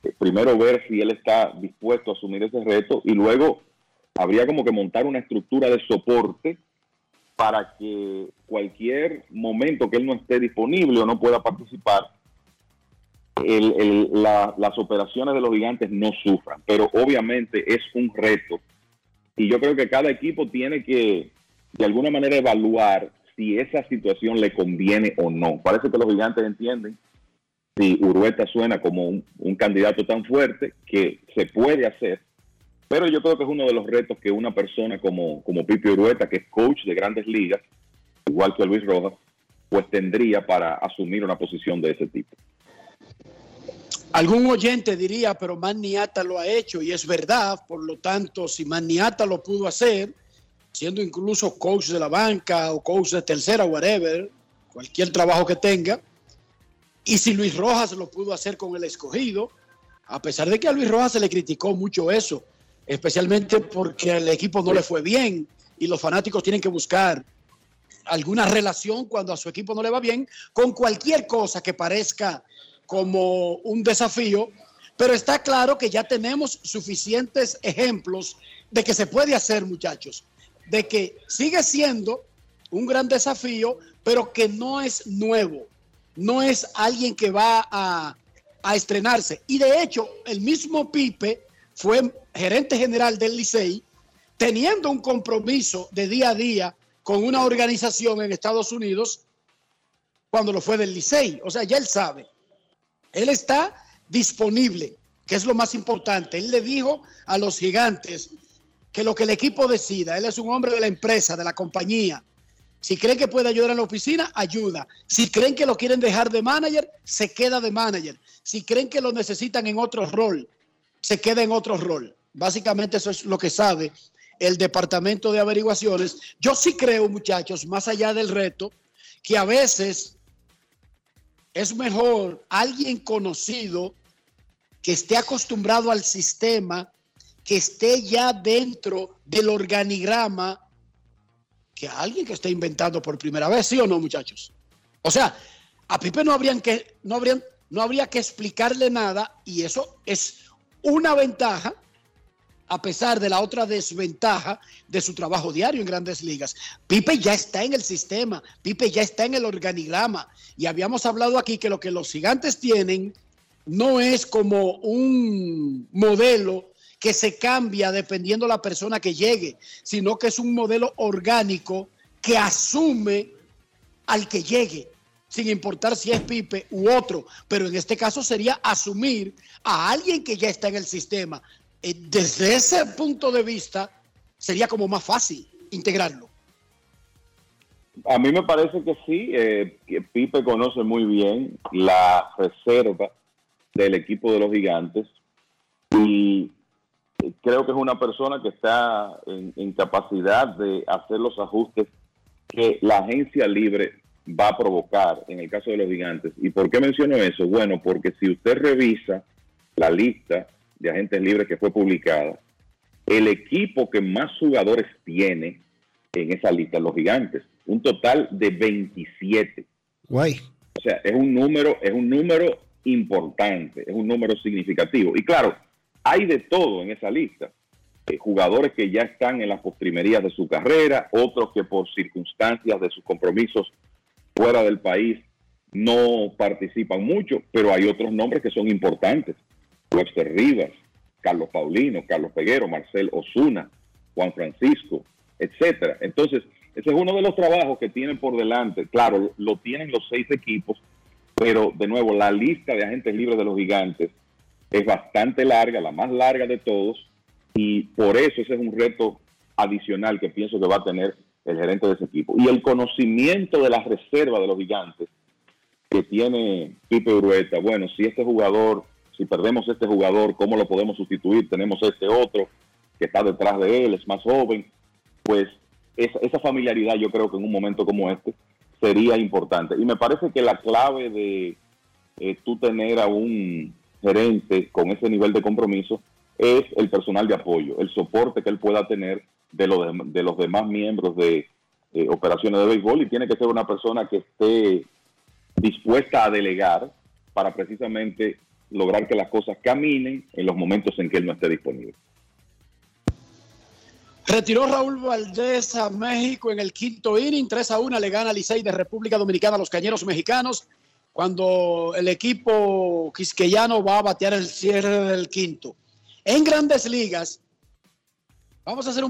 eh, primero ver si él está dispuesto a asumir ese reto y luego habría como que montar una estructura de soporte para que cualquier momento que él no esté disponible o no pueda participar, las operaciones de los gigantes no sufran. Pero obviamente es un reto y yo creo que cada equipo tiene que de alguna manera evaluar si esa situación le conviene o no. Parece que los gigantes entienden si Urueta suena como un, candidato tan fuerte que se puede hacer, pero yo creo que es uno de los retos que una persona como, como Pipi Urueta, que es coach de grandes ligas, igual que Luis Rojas, pues tendría para asumir una posición de ese tipo. Algún oyente diría, pero Maniata lo ha hecho y es verdad, por lo tanto, si Maniata lo pudo hacer, siendo incluso coach de la banca o coach de tercera, whatever, cualquier trabajo que tenga, y si Luis Rojas lo pudo hacer con el escogido, a pesar de que a Luis Rojas se le criticó mucho eso, especialmente porque el equipo no le fue bien y los fanáticos tienen que buscar alguna relación cuando a su equipo no le va bien con cualquier cosa que parezca como un desafío, pero está claro que ya tenemos suficientes ejemplos de que se puede hacer, muchachos, de que sigue siendo un gran desafío, pero que no es nuevo no es alguien que va a, estrenarse. Y de hecho, el mismo Pipe fue gerente general del Licey, teniendo un compromiso de día a día con una organización en Estados Unidos cuando lo fue del Licey. O sea, ya él sabe. Él está disponible, que es lo más importante. Él le dijo a los gigantes que lo que el equipo decida, él es un hombre de la empresa, de la compañía, si creen que puede ayudar en la oficina, ayuda. Si creen que lo quieren dejar de manager, se queda de manager. Si creen que lo necesitan en otro rol, se queda en otro rol. Básicamente eso es lo que sabe el Departamento de Averiguaciones. Yo sí creo, muchachos, más allá del reto, que a veces es mejor alguien conocido que esté acostumbrado al sistema, que esté ya dentro del organigrama que alguien que esté inventando por primera vez, ¿sí o no, muchachos? O sea, a Pipe no, habrían que, no, habrían, no habría que explicarle nada y eso es una ventaja a pesar de la otra desventaja de su trabajo diario en grandes ligas. Pipe ya está en el sistema, Pipe ya está en el organigrama y habíamos hablado aquí que lo que los gigantes tienen no es como un modelo que se cambia dependiendo la persona que llegue, sino que es un modelo orgánico que asume al que llegue, sin importar si es Pipe u otro, pero en este caso sería asumir a alguien que ya está en el sistema. Eh, desde ese punto de vista, sería como más fácil integrarlo. A mí me parece que sí, eh, que Pipe conoce muy bien la reserva del equipo de los gigantes y creo que es una persona que está en, capacidad de hacer los ajustes que la agencia libre va a provocar en el caso de los gigantes. ¿Y por qué menciono eso? Bueno, porque si usted revisa la lista de agentes libres que fue publicada, el equipo que más jugadores tiene en esa lista, los gigantes, un total de 27. Guay. O sea, es un número, es un número importante, es un número significativo. Y claro, hay de todo en esa lista. Eh, jugadores que ya están en las postrimerías de su carrera, otros que por circunstancias de sus compromisos fuera del país no participan mucho, pero hay otros nombres que son importantes. Webster Rivas, Carlos Paulino, Carlos Peguero, Marcel Osuna, Juan Francisco, etcétera. Entonces, ese es uno de los trabajos que tienen por delante. Claro, lo tienen los seis equipos, pero de nuevo, la lista de agentes libres de los gigantes es bastante larga, la más larga de todos, y por eso ese es un reto adicional que pienso que va a tener el gerente de ese equipo. Y el conocimiento de la reserva de los gigantes que tiene Pipe Urueta, bueno, si este jugador, si perdemos este jugador, ¿cómo lo podemos sustituir? Tenemos este otro que está detrás de él, es más joven, pues esa, familiaridad yo creo que en un momento como este sería importante. Y me parece que la clave de eh, tú tener a un gerente con ese nivel de compromiso es el personal de apoyo, el soporte que él pueda tener de, de los demás miembros de operaciones de béisbol y tiene que ser una persona que esté dispuesta a delegar para precisamente lograr que las cosas caminen en los momentos en que él no esté disponible. Retiró Raúl Valdés a México en el quinto inning. 3 a 1 le gana Licey de República Dominicana a los cañeros mexicanos cuando el equipo quisqueyano va a batear el cierre del quinto. En grandes ligas, vamos a hacer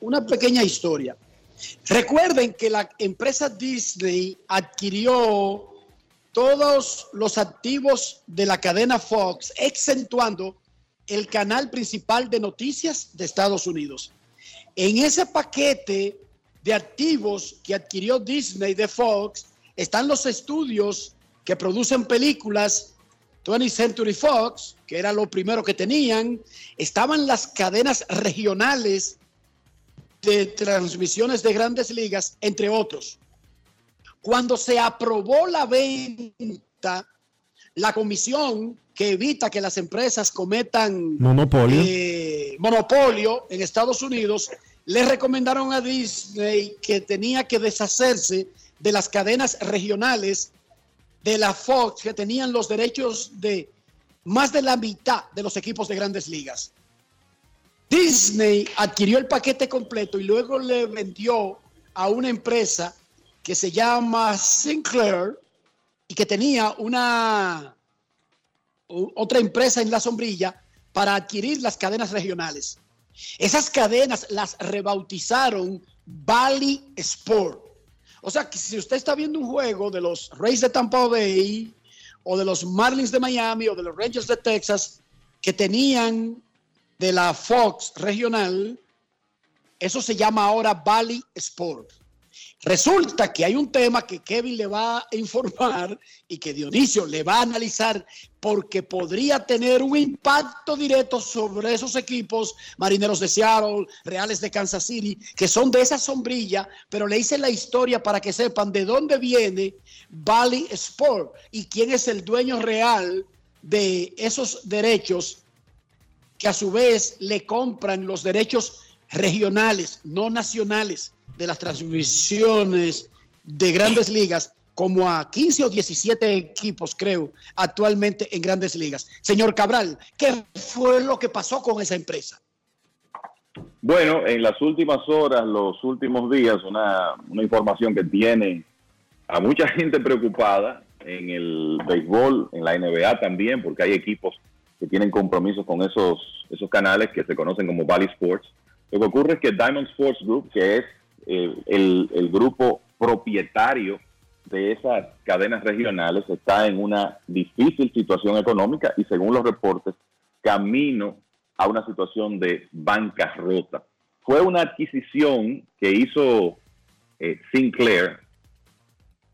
una pequeña historia. Recuerden que la empresa Disney adquirió todos los activos de la cadena Fox, exentuando el canal principal de noticias de Estados Unidos. En ese paquete de activos que adquirió Disney de Fox están los estudios que producen películas 20th Century Fox, que era lo primero que tenían, estaban las cadenas regionales de transmisiones de grandes ligas, entre otros. Cuando se aprobó la venta, la comisión que evita que las empresas cometan monopolio, eh, monopolio en Estados Unidos, le recomendaron a Disney que tenía que deshacerse de las cadenas regionales de la Fox que tenían los derechos de más de la mitad de los equipos de grandes ligas. Disney adquirió el paquete completo y luego le vendió a una empresa que se llama Sinclair y que tenía una otra empresa en la sombrilla para adquirir las cadenas regionales. Esas cadenas las rebautizaron Valley Sport. O sea, que si usted está viendo un juego de los Rays de Tampa Bay o de los Marlins de Miami o de los Rangers de Texas que tenían de la Fox regional, eso se llama ahora Valley Sport. Resulta que hay un tema que Kevin le va a informar y que Dionisio le va a analizar porque podría tener un impacto directo sobre esos equipos, marineros de Seattle, reales de Kansas City, que son de esa sombrilla, pero le hice la historia para que sepan de dónde viene Valley Sport y quién es el dueño real de esos derechos que a su vez le compran los derechos regionales, no nacionales de las transmisiones de grandes ligas como a 15 o 17 equipos, creo, actualmente en grandes ligas. Señor Cabral, ¿qué fue lo que pasó con esa empresa? Bueno, en las últimas horas, los últimos días, una, una información que tiene a mucha gente preocupada en el béisbol, en la NBA también, porque hay equipos que tienen compromisos con esos, esos canales que se conocen como Valley Sports. Lo que ocurre es que Diamond Sports Group, que es eh, el, grupo propietario de esas cadenas regionales está en una difícil situación económica y según los reportes, camino a una situación de bancarrota. Fue una adquisición que hizo eh, Sinclair,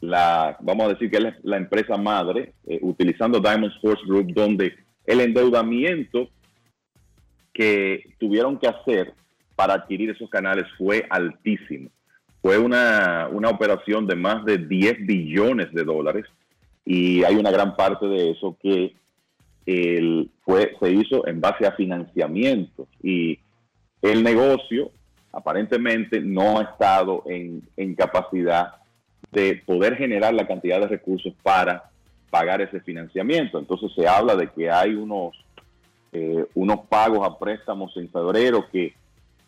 la, vamos a decir que es la empresa madre, eh, utilizando Diamond Sports Group, donde el endeudamiento que tuvieron que hacer para adquirir esos canales fue altísimo. Fue una, operación de más de 10 billones de dólares y hay una gran parte de eso que fue, se hizo en base a financiamiento y el negocio aparentemente no ha estado en, capacidad de poder generar la cantidad de recursos para pagar ese financiamiento. Entonces se habla de que hay unos, eh, unos pagos a préstamos en febrero que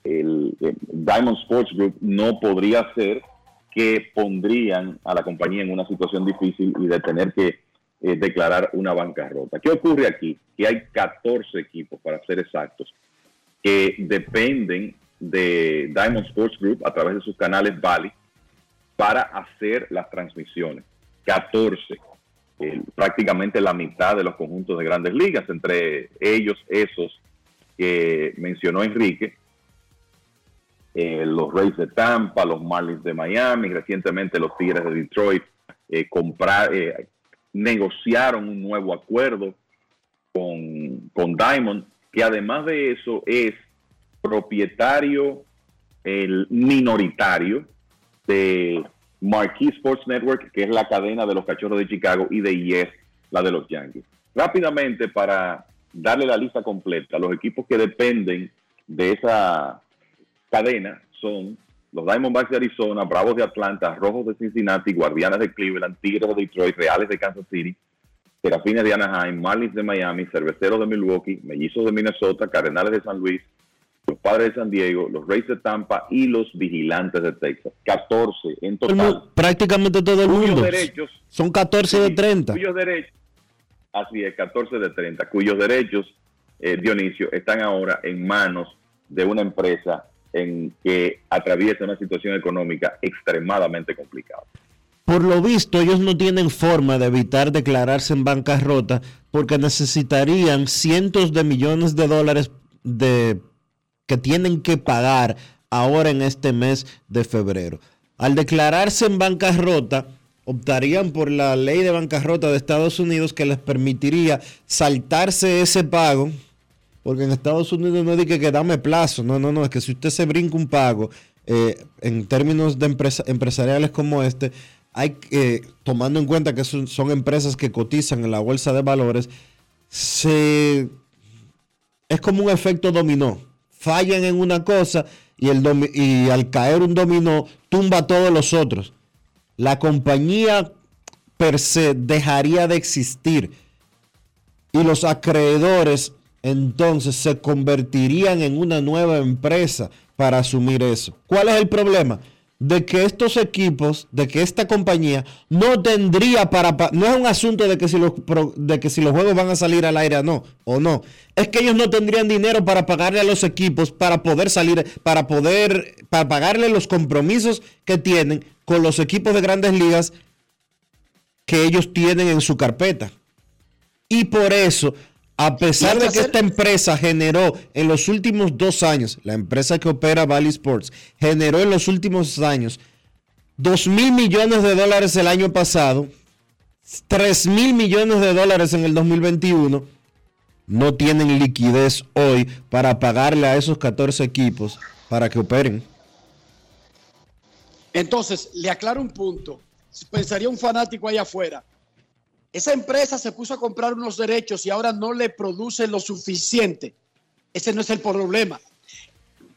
el, Diamond Sports Group no podría ser que pondrían a la compañía en una situación difícil y de tener que eh, declarar una bancarrota. ¿Qué ocurre aquí? Que hay 14 equipos, para ser exactos, que dependen de Diamond Sports Group a través de sus canales Valley para hacer las transmisiones. 14, prácticamente la mitad de los conjuntos de grandes ligas, entre ellos esos que mencionó Enrique, eh, los Rays de Tampa, los Marlins de Miami, recientemente los Tigres de Detroit eh, eh, negociaron un nuevo acuerdo con, con Diamond, que además de eso es propietario el minoritario de Marquee Sports Network, que es la cadena de los Cachorros de Chicago, y de Yes, la de los Yankees. Rápidamente, para darle la lista completa, los equipos que dependen de esa cadena son los Diamondbacks de Arizona, Bravos de Atlanta, Rojos de Cincinnati, Guardianes de Cleveland, Tigres de Detroit, Reales de Kansas City, Serafines de Anaheim, Marlins de Miami, Cerveceros de Milwaukee, Mellizos de Minnesota, Cardenales de San Luis, los Padres de San Diego, los Rays de Tampa y los Vigilantes de Texas. 14 en total. Prácticamente todo el mundo. derechos- Son 14 de Sí, 30. Cuyos derechos, así es, 14 de 30, cuyos derechos, eh, Dionisio, están ahora en manos de una empresa en que atraviesa una situación económica extremadamente complicada. Por lo visto, ellos no tienen forma de evitar declararse en bancarrota porque necesitarían cientos de millones de dólares de, que tienen que pagar ahora en este mes de febrero. Al declararse en bancarrota, optarían por la ley de bancarrota de Estados Unidos que les permitiría saltarse ese pago, porque en Estados Unidos no es que, que dame plazo, no, no, no, es que si usted se brinca un pago, eh, en términos de empresa- empresariales como este, hay que, tomando en cuenta que son, empresas que cotizan en la bolsa de valores, es como un efecto dominó. Fallan en una cosa y, el y al caer un dominó tumba a todos los otros. La compañía per se dejaría de existir y los acreedores entonces se convertirían en una nueva empresa para asumir eso. ¿Cuál es el problema? De que estos equipos, de que esta compañía no tendría para... pa- No es un asunto de que, si los, de que si los juegos van a salir al aire no, o no. Es que ellos no tendrían dinero para pagarle a los equipos para poder salir, para poder, para pagarle los compromisos que tienen con los equipos de grandes ligas que ellos tienen en su carpeta. Y por eso, a pesar de que esta empresa generó en los últimos dos años, la empresa que opera Valley Sports, generó en los últimos años 2 mil millones de dólares el año pasado, 3 mil millones de dólares en el 2021, no tienen liquidez hoy para pagarle a esos 14 equipos para que operen. Entonces, le aclaro un punto. Pensaría un fanático allá afuera. Esa empresa se puso a comprar unos derechos y ahora no le produce lo suficiente. Ese no es el problema.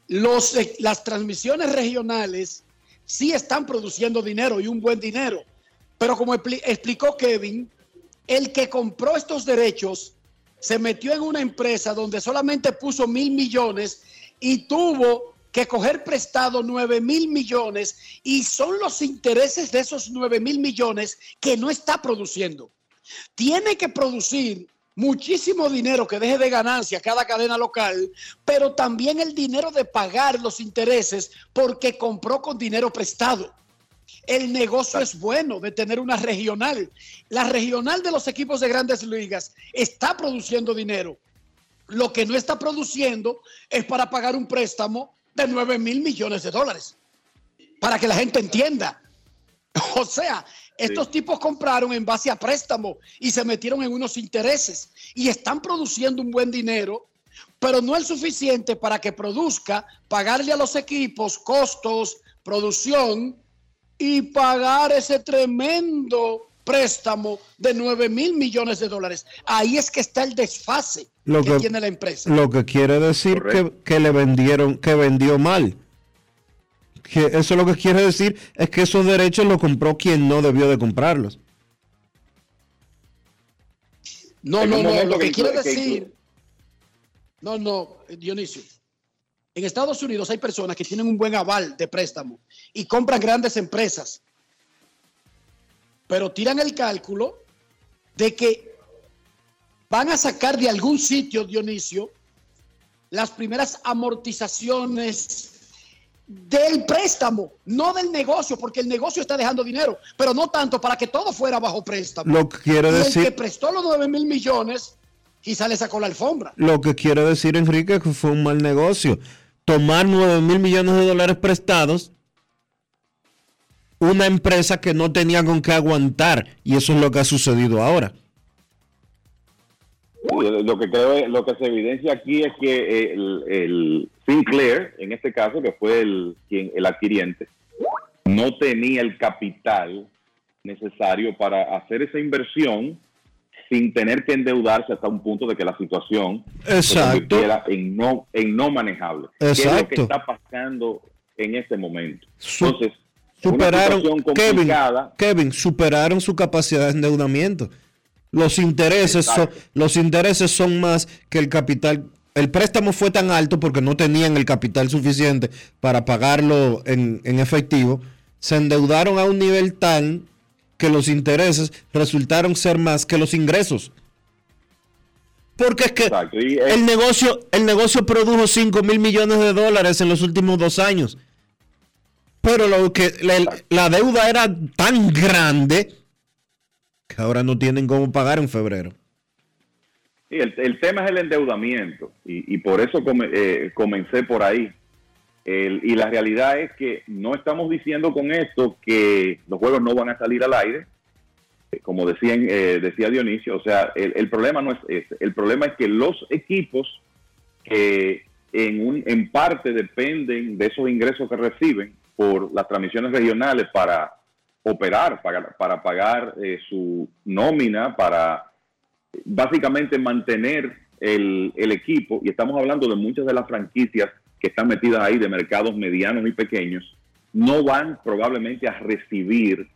Eh, las transmisiones regionales sí están produciendo dinero y un buen dinero. Pero como expli- explicó Kevin, el que compró estos derechos se metió en una empresa donde solamente puso mil millones y tuvo que coger prestado nueve mil millones y son los intereses de esos nueve mil millones que no está produciendo. Tiene que producir muchísimo dinero que deje de ganancia cada cadena local, pero también el dinero de pagar los intereses porque compró con dinero prestado. El negocio es bueno de tener una regional. La regional de los equipos de grandes ligas está produciendo dinero. Lo que no está produciendo es para pagar un préstamo de 9 mil millones de dólares. Para que la gente entienda. O sea, estos tipos compraron en base a préstamo y se metieron en unos intereses y están produciendo un buen dinero, pero no es suficiente para que produzca, pagarle a los equipos costos, producción y pagar ese tremendo préstamo de 9 mil millones de dólares. Ahí es que está el desfase Lo que, que- tiene la empresa. Lo que quiere decir que, que le vendieron, que vendió mal. Que eso lo que quiere decir es que esos derechos los compró quien no debió de comprarlos. No, no, no, lo que, que quiere que decir, no, no, Dionisio, en Estados Unidos hay personas que tienen un buen aval de préstamo y compran grandes empresas, pero tiran el cálculo de que van a sacar de algún sitio, Dionisio, las primeras amortizaciones del préstamo, no del negocio, porque el negocio está dejando dinero, pero no tanto para que todo fuera bajo préstamo. Lo que quiere Y el que decir, prestó los 9 mil millones, quizá le sacó la alfombra. lo que quiere decir Enrique que fue un mal negocio. Tomar 9 mil millones de dólares prestados, una empresa que no tenía con qué aguantar, y eso es lo que ha sucedido ahora. Lo que creo, lo que se evidencia aquí es que el, el Sinclair, en este caso, que fue el, quien, el adquiriente, no tenía el capital necesario para hacer esa inversión sin tener que endeudarse hasta un punto de que la situación Exacto. en no, en no manejable. ¿Qué es lo que Exacto. está pasando en este momento? Entonces, superaron Kevin. Kevin, superaron su capacidad de endeudamiento. Los intereses, son, los intereses son más que el capital. El préstamo fue tan alto porque no tenían el capital suficiente para pagarlo en, en efectivo. Se endeudaron a un nivel tal que los intereses resultaron ser más que los ingresos. Porque es que el negocio, el negocio produjo 5 mil millones de dólares en los últimos dos años. Pero lo que la, deuda era tan grande que ahora no tienen cómo pagar en febrero. Sí, el, tema es el endeudamiento y, por eso eh, comencé por ahí. y la realidad es que no estamos diciendo con esto que los juegos no van a salir al aire, como decían, eh, decía Dionisio, o sea, el, problema no es ese, el problema es que los equipos que en, un, en parte dependen de esos ingresos que reciben por las transmisiones regionales para operar, para, para pagar eh, su nómina, para básicamente mantener el, el equipo, y estamos hablando de muchas de las franquicias que están metidas ahí de mercados medianos y pequeños, no van probablemente a recibir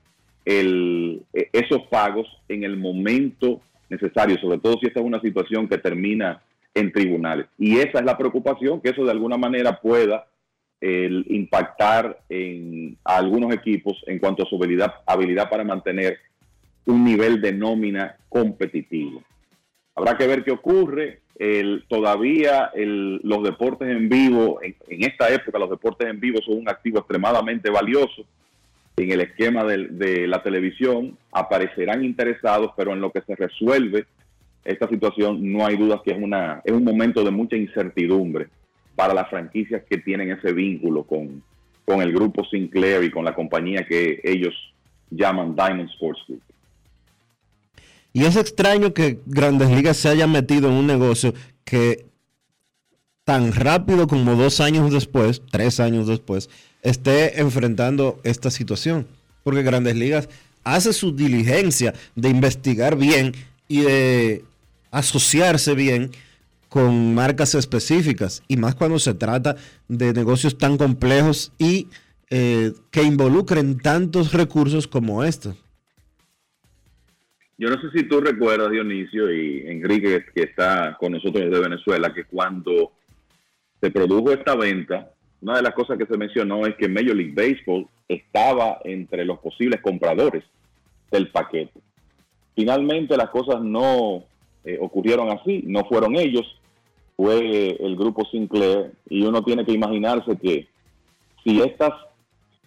el, e, esos pagos en el momento necesario, sobre todo si esta es una situación que termina en tribunales. Y esa es la preocupación, que eso de alguna manera pueda el, impactar en algunos equipos en cuanto a su habilidad, habilidad para mantener un nivel de nómina competitivo. Habrá que ver qué ocurre. Todavía los deportes en vivo, en, esta época los deportes en vivo son un activo extremadamente valioso en el esquema de, la televisión, aparecerán interesados, pero en lo que se resuelve esta situación no hay dudas que es, una, es un momento de mucha incertidumbre para las franquicias que tienen ese vínculo con, con el grupo Sinclair y con la compañía que ellos llaman Diamond Sports Group. Y es extraño que Grandes Ligas se haya metido en un negocio que tan rápido como dos años después, tres años después, esté enfrentando esta situación. Porque Grandes Ligas hace su diligencia de investigar bien y de asociarse bien con marcas específicas. Y más cuando se trata de negocios tan complejos y eh, que involucren tantos recursos como estos. Yo no sé si tú recuerdas, Dionisio y Enrique, que está con nosotros desde Venezuela, que cuando se produjo esta venta, una de las cosas que se mencionó es que Major League Baseball estaba entre los posibles compradores del paquete. Finalmente las cosas no eh, ocurrieron así, no fueron ellos, fue el grupo Sinclair y uno tiene que imaginarse que si estas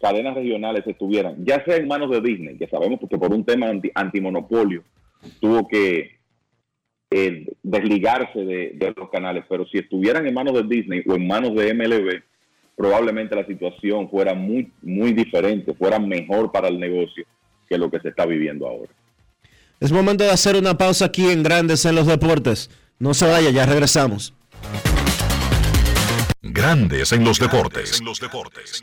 cadenas regionales estuvieran, ya sea en manos de Disney, que sabemos porque por un tema antimonopolio tuvo que eh, desligarse de, de, los canales, pero si estuvieran en manos de Disney o en manos de MLB, probablemente la situación fuera muy, muy diferente, fuera mejor para el negocio que lo que se está viviendo ahora. Es momento de hacer una pausa aquí en Grandes en los Deportes. No se vaya, ya regresamos. Grandes en los deportes. En los deportes.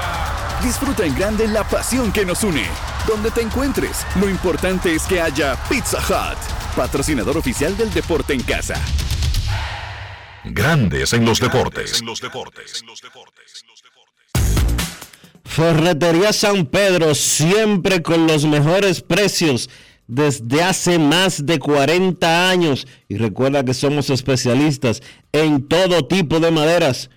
Disfruta en grande la pasión que nos une. Donde te encuentres, lo importante es que haya Pizza Hut, patrocinador oficial del deporte en casa. Grandes en los deportes. Ferretería San Pedro, siempre con los mejores precios desde hace más de 40 años. Y recuerda que somos especialistas en todo tipo de maderas,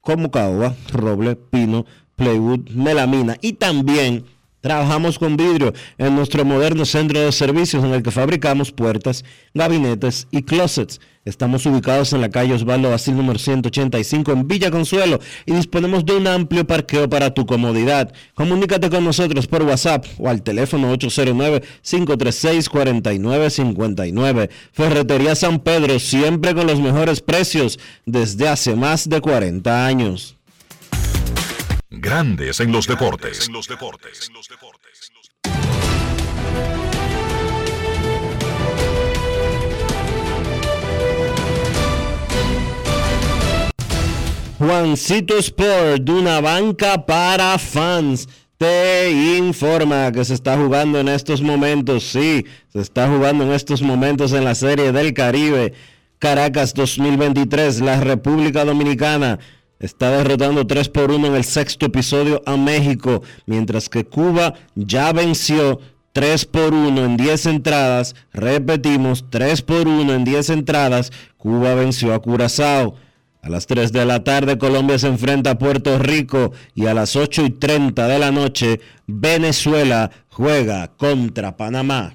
como caoba, roble, pino, plywood, melamina y también Trabajamos con vidrio en nuestro moderno centro de servicios en el que fabricamos puertas, gabinetes y closets. Estamos ubicados en la calle Osvaldo Basil número 185 en Villa Consuelo y disponemos de un amplio parqueo para tu comodidad. Comunícate con nosotros por WhatsApp o al teléfono 809-536-4959. Ferretería San Pedro, siempre con los mejores precios desde hace más de 40 años. Grandes en los deportes. Juancito Sport, de una banca para fans, te informa que se está jugando en estos momentos, sí, se está jugando en estos momentos en la Serie del Caribe. Caracas 2023, la República Dominicana está derrotando 3 por 1 en el sexto episodio a México, mientras que Cuba ya venció 3 por 1 en 10 entradas. Repetimos, 3 por 1 en 10 entradas. Cuba venció a Curazao. A las 3 de la tarde Colombia se enfrenta a Puerto Rico y a las 8 y 30 de la noche Venezuela juega contra Panamá.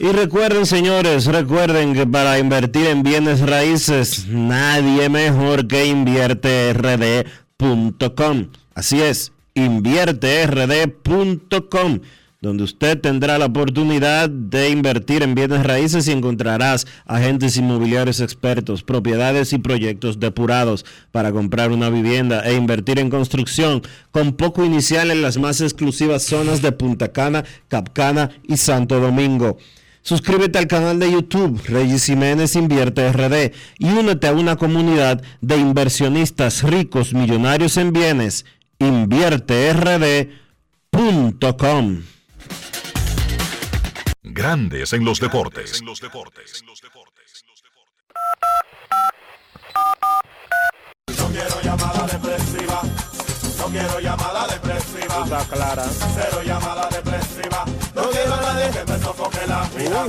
Y recuerden, señores, recuerden que para invertir en bienes raíces, nadie mejor que invierterd.com. Así es, invierterd.com, donde usted tendrá la oportunidad de invertir en bienes raíces y encontrarás agentes inmobiliarios expertos, propiedades y proyectos depurados para comprar una vivienda e invertir en construcción con poco inicial en las más exclusivas zonas de Punta Cana, Capcana y Santo Domingo. Suscríbete al canal de YouTube Reyes Jiménez Invierte RD y únete a una comunidad de inversionistas ricos millonarios en bienes. InvierteRD.com Grandes en los deportes. No quiero llamada depresiva. No quiero llamada depresiva. clara. Cero llamada depresiva. No quiero nadie que me sofoque la vida.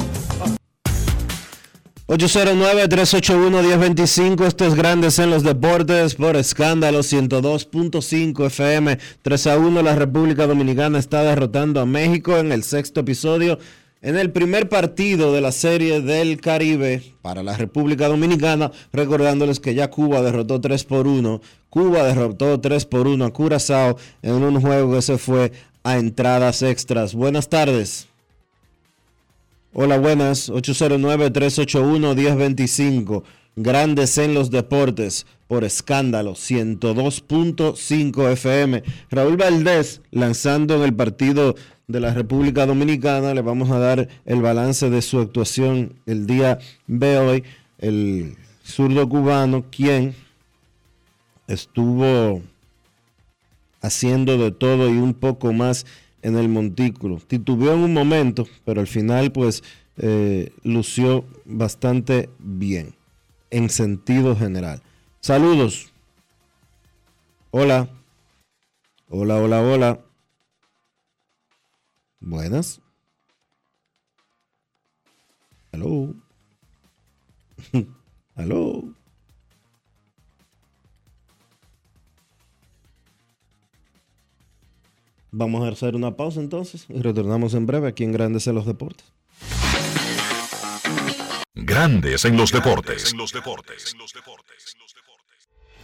809-381-1025, esto es Grandes en los Deportes por escándalo 102.5 FM, 3 a 1 la República Dominicana está derrotando a México en el sexto episodio en el primer partido de la serie del Caribe para la República Dominicana, recordándoles que ya Cuba derrotó 3 por 1, Cuba derrotó 3 por 1 a Curazao en un juego que se fue a entradas extras. Buenas tardes. Hola, buenas. 809-381-1025. Grandes en los deportes por escándalo 102.5 FM. Raúl Valdés lanzando en el partido de la República Dominicana. Le vamos a dar el balance de su actuación el día de hoy. El zurdo cubano, quien estuvo haciendo de todo y un poco más en el montículo. Titubeó en un momento, pero al final pues eh, lució bastante bien en sentido general. Saludos. Hola. Hola, hola, hola. Buenas. Aló. Aló. Vamos a hacer una pausa entonces y retornamos en breve aquí en Grandes en los Deportes. Grandes en los deportes.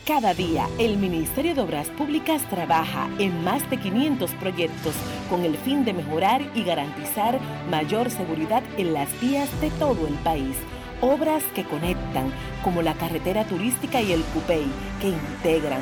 Cada día, el Ministerio de Obras Públicas trabaja en más de 500 proyectos con el fin de mejorar y garantizar mayor seguridad en las vías de todo el país. Obras que conectan, como la carretera turística y el Cupey, que integran,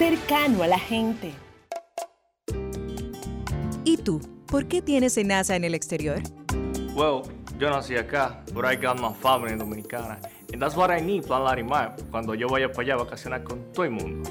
cercano a la gente. ¿Y tú? ¿Por qué tienes NASA en el exterior? Well, yo nací acá, but I got my family dominicana. And that's what I need, Plan Larimar, cuando yo vaya para allá a vacacionar con todo el mundo.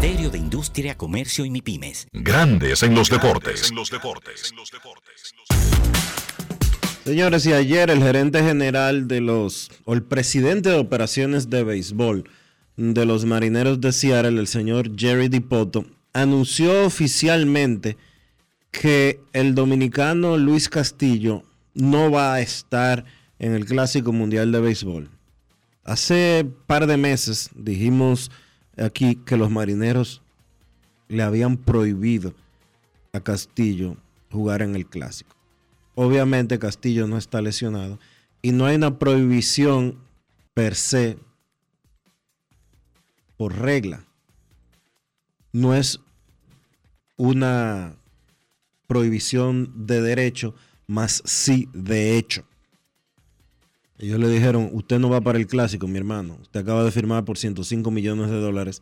Ministerio de Industria, Comercio y MIPIMES. Grandes en los deportes. Señores, y ayer el gerente general de los, o el presidente de operaciones de béisbol de los marineros de Seattle, el señor Jerry Dipoto, anunció oficialmente que el dominicano Luis Castillo no va a estar en el Clásico Mundial de Béisbol. Hace par de meses dijimos aquí que los marineros le habían prohibido a Castillo jugar en el clásico. Obviamente Castillo no está lesionado y no hay una prohibición per se por regla. No es una prohibición de derecho, más sí de hecho. Ellos le dijeron, usted no va para el clásico, mi hermano. Usted acaba de firmar por 105 millones de dólares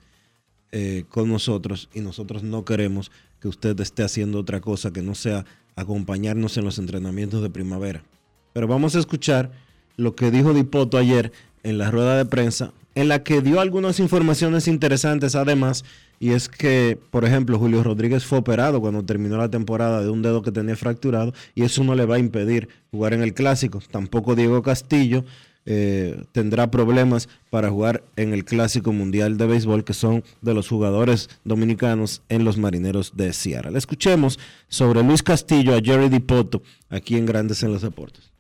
eh, con nosotros y nosotros no queremos que usted esté haciendo otra cosa que no sea acompañarnos en los entrenamientos de primavera. Pero vamos a escuchar lo que dijo Dipoto ayer en la rueda de prensa, en la que dio algunas informaciones interesantes además y es que, por ejemplo, Julio Rodríguez fue operado cuando terminó la temporada de un dedo que tenía fracturado y eso no le va a impedir jugar en el clásico. Tampoco Diego Castillo eh, tendrá problemas para jugar en el clásico mundial de béisbol, que son de los jugadores dominicanos en los marineros de Seattle. Escuchemos sobre Luis Castillo a Jerry Dipoto aquí en Grandes en los Deportes.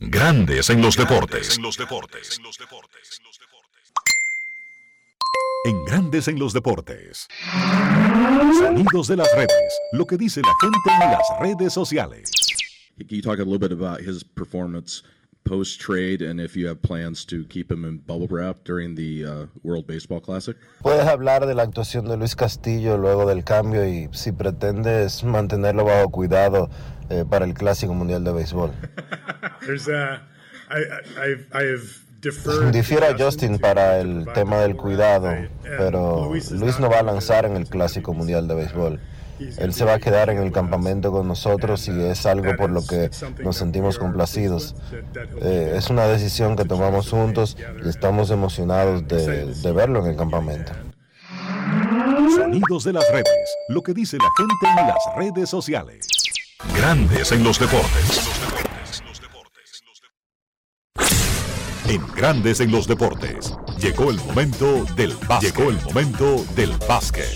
Grandes en los deportes. En los deportes. en Grandes en los Deportes. Sonidos de las redes, lo que dice la gente en las redes sociales. Can you talk a little bit about his performance post trade and if you have plans to keep him in bubble wrap during the uh, World Baseball Classic? Puedes hablar de la actuación de Luis Castillo luego del cambio y si pretendes mantenerlo bajo cuidado eh, para el Clásico Mundial de Béisbol. There's a, I, I, I've, I've Difiero a Justin para el tema del cuidado, pero Luis no va a lanzar en el Clásico Mundial de Béisbol. Él se va a quedar en el campamento con nosotros y es algo por lo que nos sentimos complacidos. Eh, es una decisión que tomamos juntos y estamos emocionados de, de verlo en el campamento. Sonidos de las redes, lo que dice la gente en las redes sociales. Grandes en los deportes. En Grandes en los Deportes. Llegó el momento del básquet. Llegó el momento del básquet.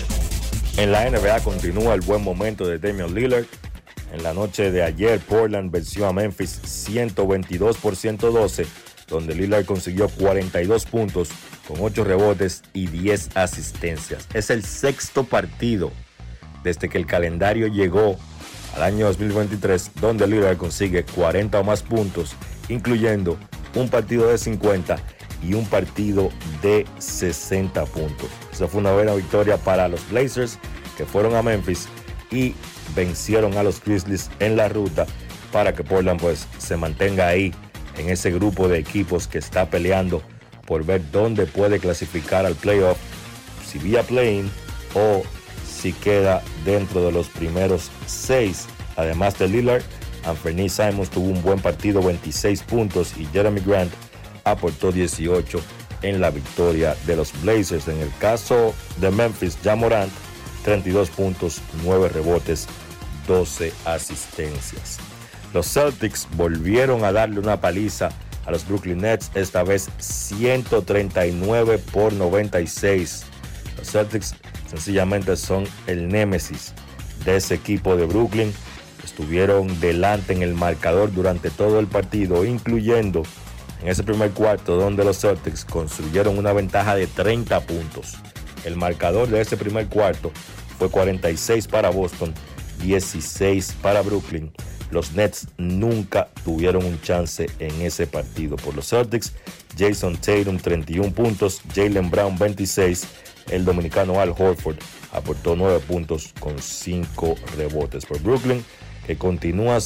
En la NBA continúa el buen momento de Damian Lillard. En la noche de ayer, Portland venció a Memphis 122 por 112, donde Lillard consiguió 42 puntos, con 8 rebotes y 10 asistencias. Es el sexto partido desde que el calendario llegó al año 2023 donde Lillard consigue 40 o más puntos, incluyendo un partido de 50 y un partido de 60 puntos. Esa fue una buena victoria para los Blazers que fueron a Memphis y vencieron a los Grizzlies en la ruta para que Portland pues se mantenga ahí en ese grupo de equipos que está peleando por ver dónde puede clasificar al playoff, si vía playing o si queda dentro de los primeros seis. Además de Lillard, Anthony Simons tuvo un buen partido, 26 puntos, y Jeremy Grant aportó 18 en la victoria de los Blazers. En el caso de Memphis, Jamorant, 32 puntos, 9 rebotes, 12 asistencias. Los Celtics volvieron a darle una paliza a los Brooklyn Nets, esta vez 139 por 96. Los Celtics sencillamente son el némesis de ese equipo de Brooklyn. Estuvieron delante en el marcador durante todo el partido, incluyendo en ese primer cuarto donde los Celtics construyeron una ventaja de 30 puntos. El marcador de ese primer cuarto fue 46 para Boston, 16 para Brooklyn los Nets nunca tuvieron un chance en ese partido. Por los Celtics, Jason Tatum 31 puntos, Jalen Brown 26, el dominicano Al Horford aportó 9 puntos con 5 rebotes. Por Brooklyn, que continúa,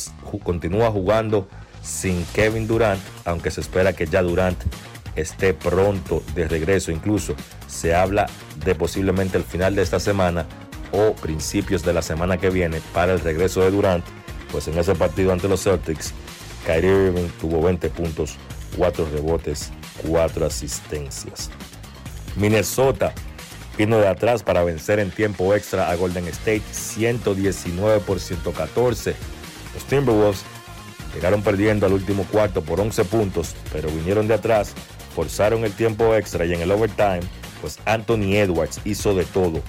continúa jugando sin Kevin Durant, aunque se espera que ya Durant esté pronto de regreso. Incluso se habla de posiblemente el final de esta semana o principios de la semana que viene para el regreso de Durant pues en ese partido ante los Celtics, Kyrie Irving tuvo 20 puntos, 4 rebotes, 4 asistencias. Minnesota vino de atrás para vencer en tiempo extra a Golden State 119 por 114. Los Timberwolves llegaron perdiendo al último cuarto por 11 puntos, pero vinieron de atrás, forzaron el tiempo extra y en el overtime, pues Anthony Edwards hizo de todo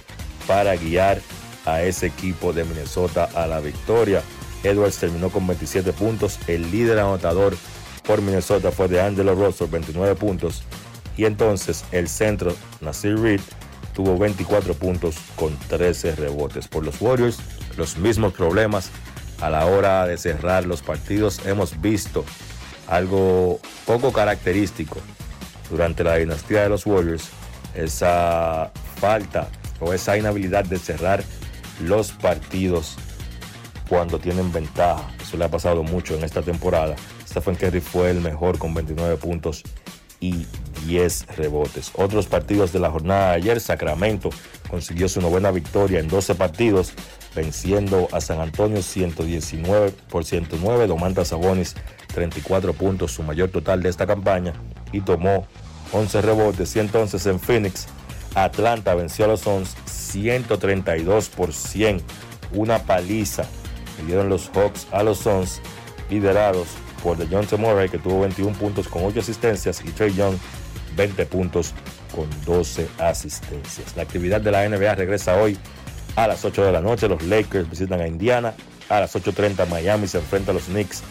para guiar a ese equipo de Minnesota a la victoria. Edwards terminó con 27 puntos. El líder anotador por Minnesota fue de Angelo Russell, 29 puntos. Y entonces el centro, Nasir Reed, tuvo 24 puntos con 13 rebotes. Por los Warriors, los mismos problemas a la hora de cerrar los partidos. Hemos visto algo poco característico durante la dinastía de los Warriors, esa falta o esa inhabilidad de cerrar los partidos cuando tienen ventaja. Eso le ha pasado mucho en esta temporada. Stephen Curry fue el mejor con 29 puntos y 10 rebotes. Otros partidos de la jornada de ayer, Sacramento consiguió su novena victoria en 12 partidos, venciendo a San Antonio 119 por 109. Domantas Sabonis 34 puntos, su mayor total de esta campaña, y tomó 11 rebotes. Y entonces en Phoenix, Atlanta venció a los Suns 132 por 100, una paliza le dieron los Hawks a los Suns, liderados por DeJounte Murray, que tuvo 21 puntos con 8 asistencias, y Trey Young, 20 puntos con 12 asistencias. La actividad de la NBA regresa hoy a las 8 de la noche. Los Lakers visitan a Indiana. A las 8.30 Miami se enfrenta a los Knicks.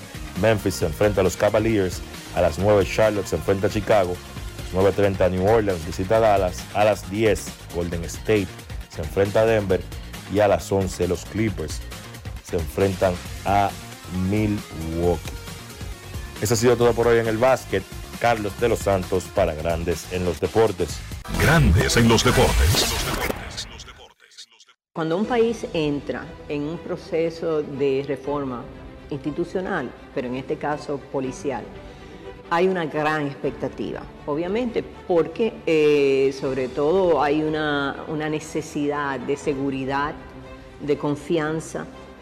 Memphis se enfrenta a los Cavaliers. A las 9 Charlotte se enfrenta a Chicago. A las 9.30 New Orleans visita a Dallas. A las 10 Golden State se enfrenta a Denver. Y a las 11 los Clippers se enfrentan a Milwaukee. Eso ha sido todo por hoy en el básquet. Carlos de los Santos para Grandes en los Deportes. Grandes en los Deportes. Cuando un país entra en un proceso de reforma institucional, pero en este caso policial, hay una gran expectativa, obviamente, porque eh, sobre todo hay una, una necesidad de seguridad, de confianza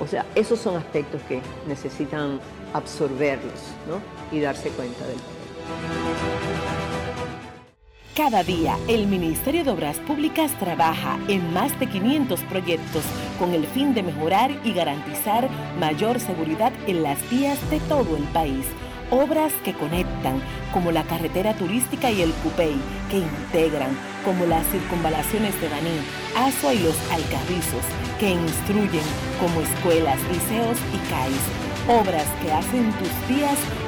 o sea, esos son aspectos que necesitan absorberlos ¿no? y darse cuenta del Cada día, el Ministerio de Obras Públicas trabaja en más de 500 proyectos con el fin de mejorar y garantizar mayor seguridad en las vías de todo el país. Obras que conectan, como la carretera turística y el Cupey, que integran, como las circunvalaciones de Baní, Asua y los Alcarrizos, que instruyen, como escuelas, liceos y CAIS Obras que hacen tus días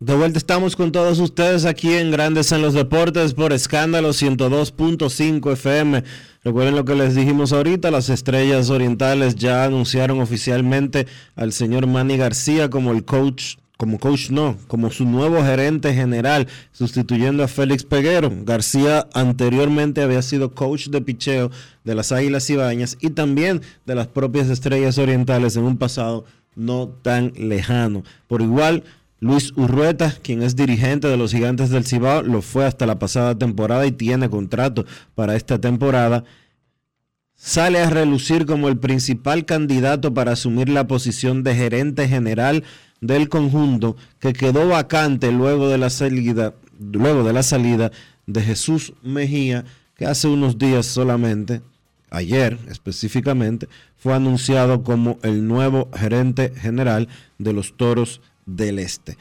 De vuelta estamos con todos ustedes aquí en Grandes en los Deportes por escándalo 102.5 FM. Recuerden lo que les dijimos ahorita, las estrellas orientales ya anunciaron oficialmente al señor Manny García como el coach, como coach no, como su nuevo gerente general, sustituyendo a Félix Peguero. García anteriormente había sido coach de picheo de las Águilas Ibañas y también de las propias estrellas orientales en un pasado no tan lejano. Por igual, Luis Urrueta, quien es dirigente de los Gigantes del Cibao, lo fue hasta la pasada temporada y tiene contrato para esta temporada. Sale a relucir como el principal candidato para asumir la posición de gerente general del conjunto que quedó vacante luego de la salida, luego de, la salida de Jesús Mejía, que hace unos días solamente, ayer específicamente, fue anunciado como el nuevo gerente general de los Toros del Este.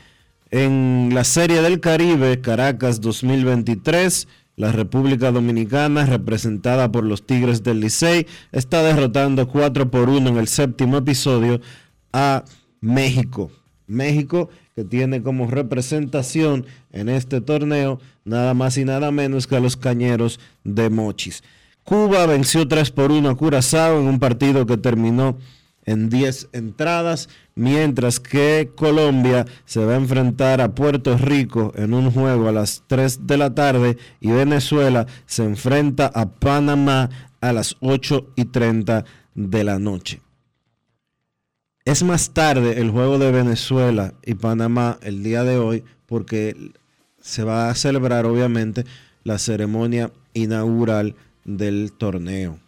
En la Serie del Caribe, Caracas 2023, la República Dominicana, representada por los Tigres del Licey, está derrotando 4 por 1 en el séptimo episodio a México. México que tiene como representación en este torneo nada más y nada menos que a los Cañeros de Mochis. Cuba venció 3 por 1 a Curazao en un partido que terminó en 10 entradas, mientras que Colombia se va a enfrentar a Puerto Rico en un juego a las 3 de la tarde y Venezuela se enfrenta a Panamá a las 8 y 30 de la noche. Es más tarde el juego de Venezuela y Panamá el día de hoy porque se va a celebrar obviamente la ceremonia inaugural del torneo.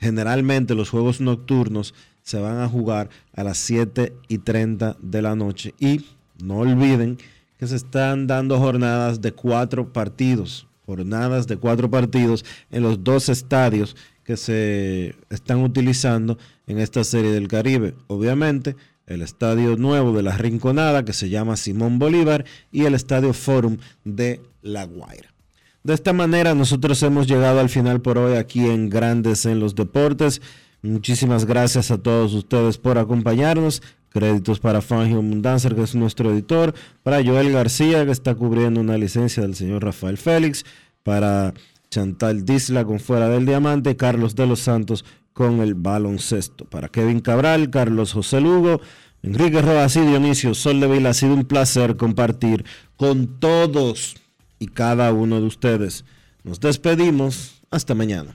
Generalmente los juegos nocturnos se van a jugar a las 7 y 30 de la noche. Y no olviden que se están dando jornadas de cuatro partidos, jornadas de cuatro partidos en los dos estadios que se están utilizando en esta serie del Caribe. Obviamente, el estadio nuevo de la Rinconada, que se llama Simón Bolívar, y el estadio Forum de La Guaira. De esta manera, nosotros hemos llegado al final por hoy aquí en Grandes en los Deportes. Muchísimas gracias a todos ustedes por acompañarnos. Créditos para Fangio Mundanzer, que es nuestro editor. Para Joel García, que está cubriendo una licencia del señor Rafael Félix. Para Chantal Disla con Fuera del Diamante. Carlos de los Santos con el baloncesto. Para Kevin Cabral, Carlos José Lugo, Enrique Rojas y Dionisio Sol de Vila. Ha sido un placer compartir con todos y cada uno de ustedes. Nos despedimos. Hasta mañana.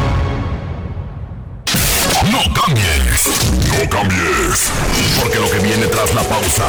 No cambies, no cambies, porque lo que viene tras la pausa